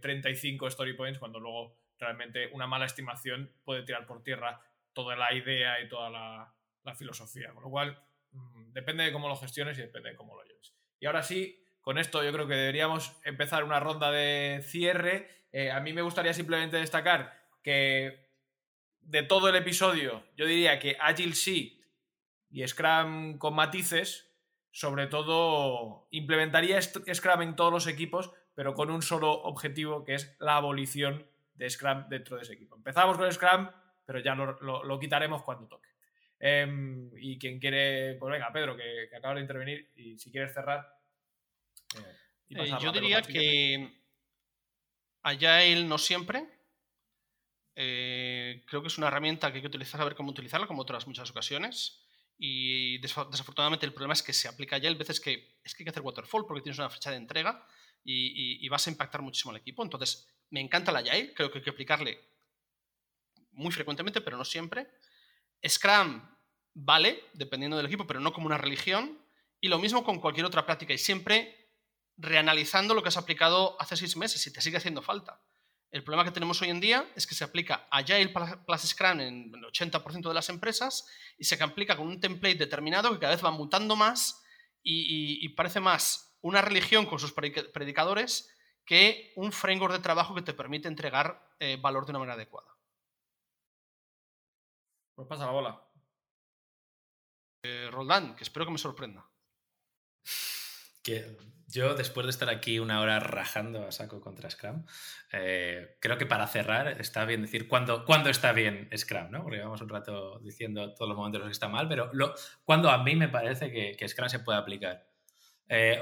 35 eh, story points cuando luego realmente una mala estimación puede tirar por tierra toda la idea y toda la, filosofía. Con lo cual, mm, depende de cómo lo gestiones y depende de cómo lo lleves. Y ahora sí, con esto yo creo que deberíamos empezar una ronda de cierre. Eh, a mí me gustaría simplemente destacar que de todo el episodio, yo diría que Agile sí y Scrum con matices, sobre todo implementaría Scrum en todos los equipos, pero con un solo objetivo, que es la abolición de Scrum dentro de ese equipo. Empezamos con Scrum, pero ya lo, quitaremos cuando toque. Em, y quien quiere, pues venga, Pedro, que, acaba de intervenir, y si quieres cerrar.
Eh, eh, yo diría que Agile no siempre, eh, creo que es una herramienta que hay que utilizar, a ver cómo utilizarla, como otras muchas ocasiones. Y desafortunadamente el problema es que se aplica ya, hay veces que es que hay que hacer waterfall porque tienes una fecha de entrega y, vas a impactar muchísimo al equipo. Entonces, me encanta la Agile, creo que hay que aplicarle muy frecuentemente, pero no siempre. Scrum vale, dependiendo del equipo, pero no como una religión. Y lo mismo con cualquier otra práctica y siempre reanalizando lo que has aplicado hace seis meses si te sigue haciendo falta. El problema que tenemos hoy en día es que se aplica Agile plus Scrum en el 80% de las empresas y se aplica con un template determinado que cada vez va mutando más y, parece más una religión con sus predicadores que un framework de trabajo que te permite entregar eh, valor de una manera adecuada.
Pues pasa la bola.
Eh, Roldán, que espero que me sorprenda.
Que yo, después de estar aquí una hora rajando a saco contra Scrum, eh, creo que para cerrar está bien decir cuándo, está bien Scrum, ¿no? Porque llevamos un rato diciendo todos los momentos en los que está mal, pero lo, cuando a mí me parece que, Scrum se puede aplicar. Eh,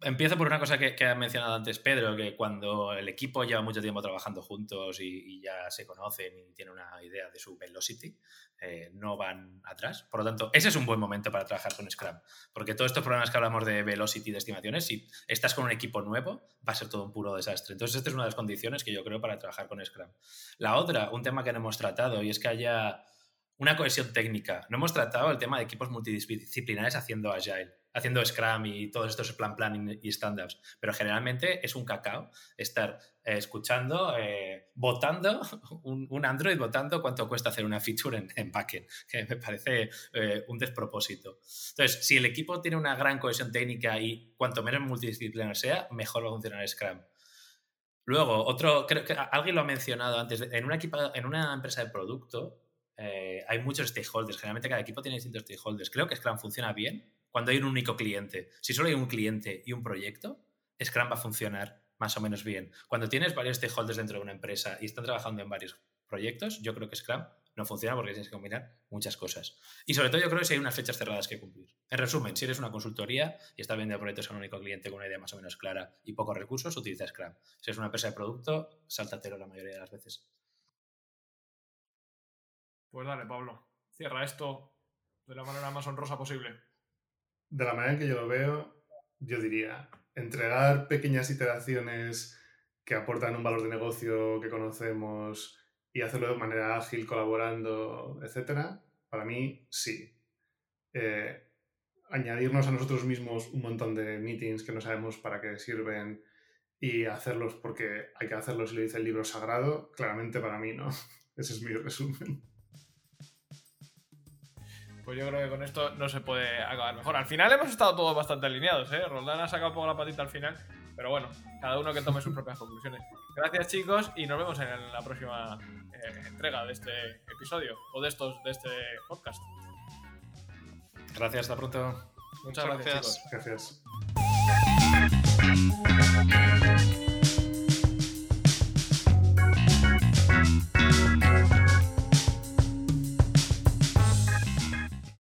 Empiezo por una cosa que, ha mencionado antes Pedro, que cuando el equipo lleva mucho tiempo trabajando juntos y, ya se conocen y tienen una idea de su velocity, eh, no van atrás. Por lo tanto, ese es un buen momento para trabajar con Scrum, porque todos estos problemas que hablamos de velocity, de estimaciones, si estás con un equipo nuevo, va a ser todo un puro desastre. Entonces, esta es una de las condiciones que yo creo para trabajar con Scrum. La otra, un tema que no hemos tratado, y es que haya una cohesión técnica. No hemos tratado el tema de equipos multidisciplinares haciendo Agile haciendo Scrum y todos estos plan planning y stand-ups, pero generalmente es un cacao estar eh, escuchando, eh, votando, (laughs) un, Android votando cuánto cuesta hacer una feature en, en backend, (laughs) que me parece eh, un despropósito. Entonces, si el equipo tiene una gran cohesión técnica y cuanto menos multidisciplinar sea, mejor va a funcionar Scrum. Luego, otro, creo que alguien lo ha mencionado antes, en una, en una empresa de producto hay muchos stakeholders, generalmente cada equipo tiene distintos stakeholders. Creo que Scrum funciona bien cuando hay un único cliente. Si solo hay un cliente y un proyecto, Scrum va a funcionar más o menos bien. Cuando tienes varios stakeholders dentro de una empresa y están trabajando en varios proyectos, yo creo que Scrum no funciona porque tienes que combinar muchas cosas. Y sobre todo yo creo que si hay unas fechas cerradas que cumplir. En resumen, si eres una consultoría y estás vendiendo proyectos a un único cliente con una idea más o menos clara y pocos recursos, utiliza Scrum. Si eres una empresa de producto, sáltatelo la mayoría de las veces.
Pues dale, Pablo. Cierra esto de la manera más honrosa posible
de la manera en que yo lo veo, yo diría, entregar pequeñas iteraciones que aportan un valor de negocio que conocemos y hacerlo de manera ágil, colaborando, etcétera, para mí sí. Eh, añadirnos a nosotros mismos un montón de meetings que no sabemos para qué sirven y hacerlos porque hay que hacerlos y lo dice el libro sagrado, claramente para mí no. (laughs) Ese es mi resumen.
Pues yo creo que con esto no se puede acabar mejor. Al final hemos estado todos bastante alineados, ¿eh? Roldán ha sacado un poco la patita al final, pero bueno, cada uno que tome sus propias conclusiones. Gracias chicos y nos vemos en la próxima eh, entrega de este episodio o de estos de este podcast.
Gracias, hasta pronto.
Muchas, gracias,
Gracias.